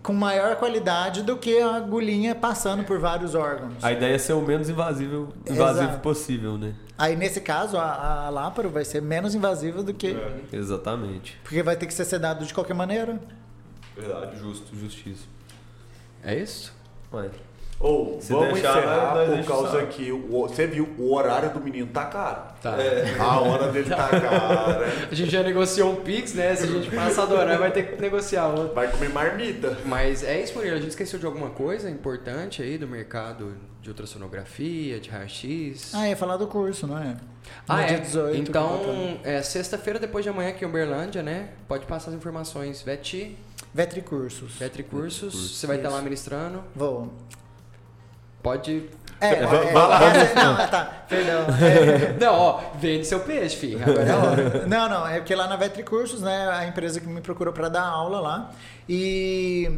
S1: com maior qualidade do que a agulhinha passando por vários órgãos.
S2: A ideia é ser o menos invasivo, invasivo
S1: Exato.
S2: possível, né?
S1: Aí, nesse caso, a, a láparo vai ser menos invasiva do que.
S4: É.
S2: Exatamente.
S1: Porque vai ter que ser sedado de qualquer maneira.
S4: Verdade.
S2: Justo, justíssimo.
S3: É isso?
S2: Ué.
S4: Ou,
S2: Se
S4: vamos
S2: deixar,
S4: encerrar
S2: nós
S4: por causa que o- você viu, o horário do menino tá caro.
S3: Tá.
S4: A hora dele tá cara.
S3: A gente já negociou um Pix, né? Se a gente passar do horário, vai ter que negociar outro.
S4: Vai comer marmita.
S3: Mas é isso, Murilo. A gente esqueceu de alguma coisa importante aí do mercado de ultrassonografia, de raio-x?
S1: Ah, ia falar do curso, não é?
S3: Ah,
S1: No
S3: é.
S1: dia 18 que eu tô
S3: então,
S1: falando.
S3: é sexta-feira depois de amanhã aqui em Uberlândia, né? Pode passar as informações. Veti,
S1: Vetricursos.
S3: Vetricursos, você vai estar lá ministrando.
S1: Vou.
S3: Pode.
S1: É, é,
S2: Vai-
S1: é,
S2: vai lá.
S1: essa- não, tá, perdão. <laughs> É,
S3: Não, ó, vende seu peixe, filho. Agora é hora. <laughs>
S1: não, não, é porque lá na Vetricursos, né, a empresa que me procurou para dar aula lá, e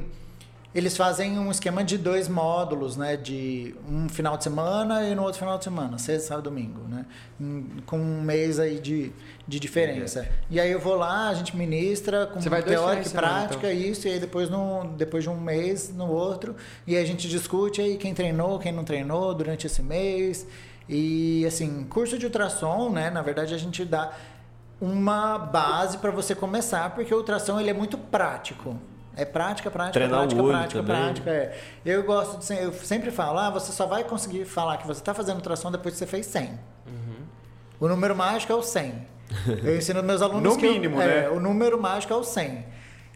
S1: eles fazem um esquema de dois módulos, né, de um final de semana e no outro final de semana, sexta, sábado, domingo, né, com um mês aí de, de diferença. E aí eu vou lá, a gente ministra com
S3: Você vai dois
S1: teórica e
S3: então.
S1: prática, isso, e aí depois, no, depois de um mês, no outro, e a gente discute aí quem treinou, quem não treinou durante esse mês. E assim, curso de ultrassom, né? Na verdade, a gente dá uma base para você começar, porque o ultrassom ele é muito prático. É prática, prática,
S2: Treinar
S1: prática, prática,
S2: também.
S1: prática. É. Eu gosto de eu sempre falo, ah, você só vai conseguir falar que você está fazendo ultrassom depois que você fez 100.
S2: Uhum.
S1: O número mágico é o 100. Eu ensino meus <laughs> alunos
S4: No
S1: que eu-
S4: mínimo,
S1: é,
S4: né?
S1: o número mágico é o 100.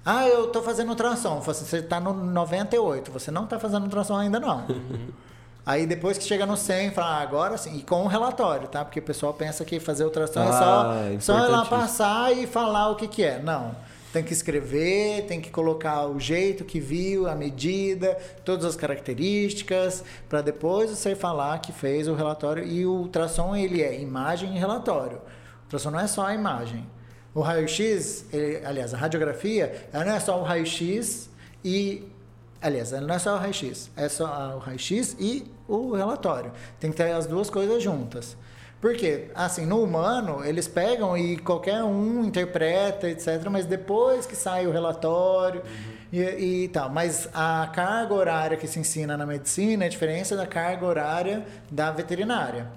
S1: Ah, eu tô fazendo ultrassom. Eu assim, você está no 98, você não está fazendo ultrassom ainda não. Aí depois que chega no 100, fala, ah, agora sim, e com o relatório, tá? Porque o pessoal pensa que fazer ultrassom é
S2: Ah,
S1: só, só ir lá passar e falar o que que é. Não. Tem que escrever, tem que colocar o jeito que viu, a medida, todas as características, para depois você falar que fez o relatório. E o ultrassom, ele é imagem e relatório. O ultrassom não é só a imagem. O raio-x, aliás, a radiografia, ela não é só o raio-x e. Aliás, ela não é só o raio-x, é só o raio-x e o relatório. Tem que ter as duas coisas juntas. Por quê? Assim, no humano, eles pegam e qualquer um interpreta, etc., mas depois que sai o relatório e, e tal. Mas a carga horária que se ensina na medicina é diferente da carga horária da veterinária,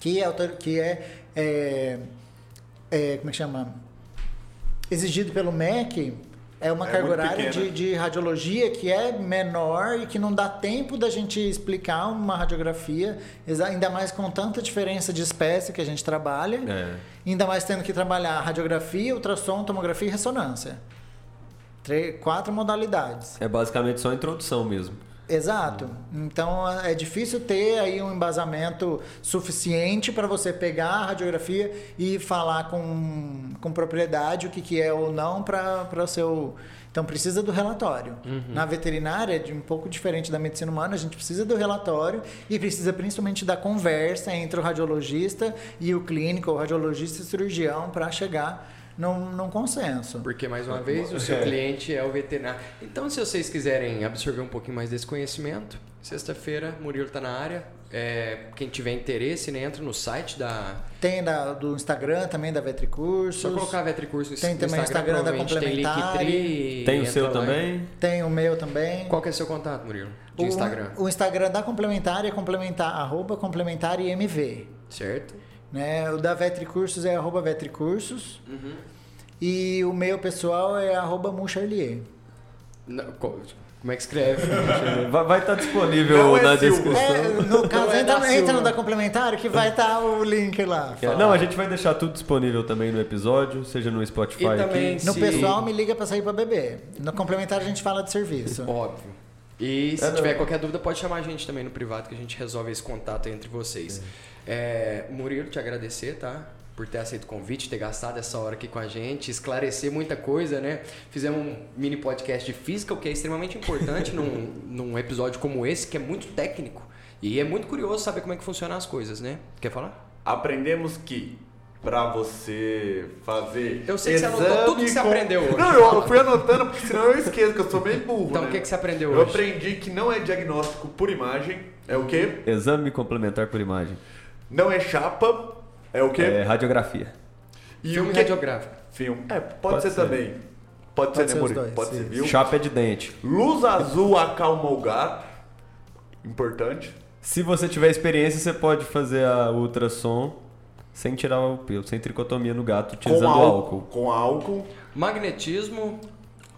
S1: que é, que é, é, é, como é que chama? Exigido pelo MEC é uma
S4: É
S1: carga horária de, de radiologia que é menor e que não dá tempo da gente explicar uma radiografia, ainda mais com tanta diferença de espécie que a gente trabalha,
S2: É.
S1: ainda mais tendo que trabalhar radiografia, ultrassom, tomografia e ressonância. Três, quatro modalidades.
S2: É basicamente só a introdução mesmo.
S1: Exato. Então é difícil ter aí um embasamento suficiente para você pegar a radiografia e falar com, com propriedade o que, que é ou não para o seu. Então precisa do relatório. Na veterinária, de um pouco diferente da medicina humana, a gente precisa do relatório e precisa principalmente da conversa entre o radiologista e o clínico, o radiologista e o cirurgião, para chegar num, num consenso.
S3: Porque, mais uma vez, o seu cliente é o veterinário. Então, se vocês quiserem absorver um pouquinho mais desse conhecimento, sexta-feira, Murilo está na área. É, quem tiver interesse, né, entra no site da.
S1: Tem da, do Instagram também, da Vetricursos.
S3: Só colocar Vetricurso no
S1: Tem também o Instagram da
S3: provavelmente tem. Linktree,
S2: Tem o seu
S3: lá.
S2: também?
S1: Tem o meu também.
S3: Qual que é o seu contato, Murilo? De
S1: o,
S3: Instagram,
S1: O Instagram da Complementar é complementar, arroba complementaremv.
S3: certo?
S1: Né? O da Vetricursos é arroba Vetricursos.
S3: Uhum.
S1: E o meu pessoal é arroba Mucharlier.
S3: Não, co- como é que escreve? <laughs>
S2: Vai vai estar disponível
S4: Não é
S2: na
S4: Silva.
S2: descrição.
S1: É, no caso,
S3: é da
S1: entra, entra no da Complementar que vai estar o link lá.
S2: É, Não, a gente vai deixar tudo disponível também no episódio, seja no Spotify
S3: E também-
S2: aqui.
S1: No
S3: Se-
S1: pessoal, me liga pra sair pra beber. No Complementar, a gente fala de serviço.
S3: Óbvio. E se
S2: É, não.
S3: tiver qualquer dúvida, pode chamar a gente também no privado que a gente resolve esse contato entre vocês. É, Murilo, te agradecer, tá? Por ter aceito o convite, ter gastado essa hora aqui com a gente, esclarecer muita coisa, né? Fizemos um mini podcast de física, o que é extremamente importante num, <laughs> num episódio como esse, que é muito técnico. E é muito curioso saber como é que funcionam as coisas, né? Quer falar?
S4: Aprendemos que pra você fazer.
S3: Eu sei que você anotou tudo que você
S4: com-
S3: aprendeu hoje.
S4: Não, eu, eu fui anotando porque senão eu esqueço, que eu sou meio burro.
S3: Então,
S4: né?
S3: o que, que você aprendeu
S4: Eu
S3: hoje?
S4: aprendi que não é diagnóstico por imagem. É o quê?
S2: Exame complementar por imagem.
S4: Não é chapa. É o quê?
S2: É radiografia.
S4: E
S3: Filme
S4: que...
S3: radiográfico.
S4: Filme. É, pode,
S2: Pode
S4: ser,
S2: ser.
S4: também. Pode,
S1: Pode
S4: ser,
S1: ser
S4: né,
S1: dois,
S4: Pode ser, viu?
S2: Chapa é de dente.
S4: Luz azul acalma o gato. Importante.
S2: Se você tiver experiência, você pode fazer a ultrassom sem tirar o pelo, sem tricotomia no gato, utilizando
S4: com
S2: álcool.
S4: Com álcool.
S3: Magnetismo,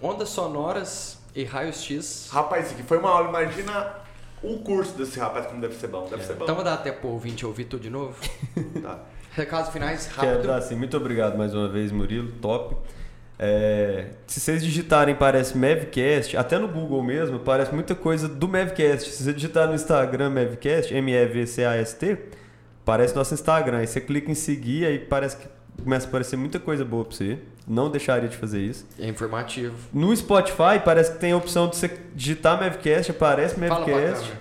S3: ondas sonoras e raios-x.
S4: Rapaz, isso aqui foi uma aula. Imagina o curso desse rapaz como deve ser bom. Deve ser bom.
S3: Então vou dar até pro ouvinte ouvir tudo de novo.
S4: Tá.
S3: Recados finais,
S2: Quero
S3: rápido.
S2: dar assim, muito obrigado mais uma vez, Murilo, top. É, se vocês digitarem, parece Mavcast, até no Google mesmo, parece muita coisa do Mavcast. Se você digitar no Instagram Mavcast, M-E-V-C-A-S-T, parece nosso Instagram. Aí você clica em seguir, aí parece que começa a aparecer muita coisa boa pra você. Não deixaria de fazer isso.
S3: É informativo.
S2: No Spotify, parece que tem a opção de você digitar Mavcast, aparece Mavcast.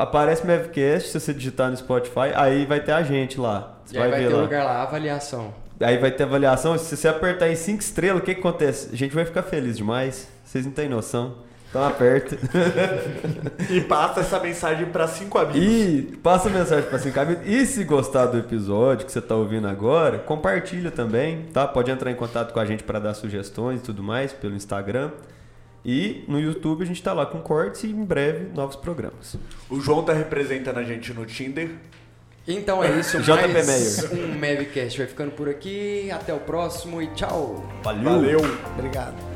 S2: Aparece Mavcast, se você digitar no Spotify, aí vai ter a gente lá. Você
S3: E aí vai
S2: ver
S3: ter
S2: lá.
S3: lugar lá, avaliação.
S2: Aí vai ter avaliação. Se você apertar em 5 estrelas, o que, que acontece? A gente vai ficar feliz demais. Vocês não têm noção. Então aperta. <laughs>
S4: E passa essa mensagem para cinco amigos.
S2: e passa a mensagem para 5 amigos. E se gostar do episódio que você está ouvindo agora, compartilha também, tá? Pode entrar em contato com a gente para dar sugestões e tudo mais pelo Instagram. E no YouTube a gente tá lá com cortes e em breve novos programas.
S4: O João tá representando a gente no Tinder.
S3: Então é isso, <laughs>
S2: JP
S3: mais um Mavcast vai ficando por aqui. Até o próximo e tchau!
S2: Valeu!
S4: Valeu.
S1: Obrigado.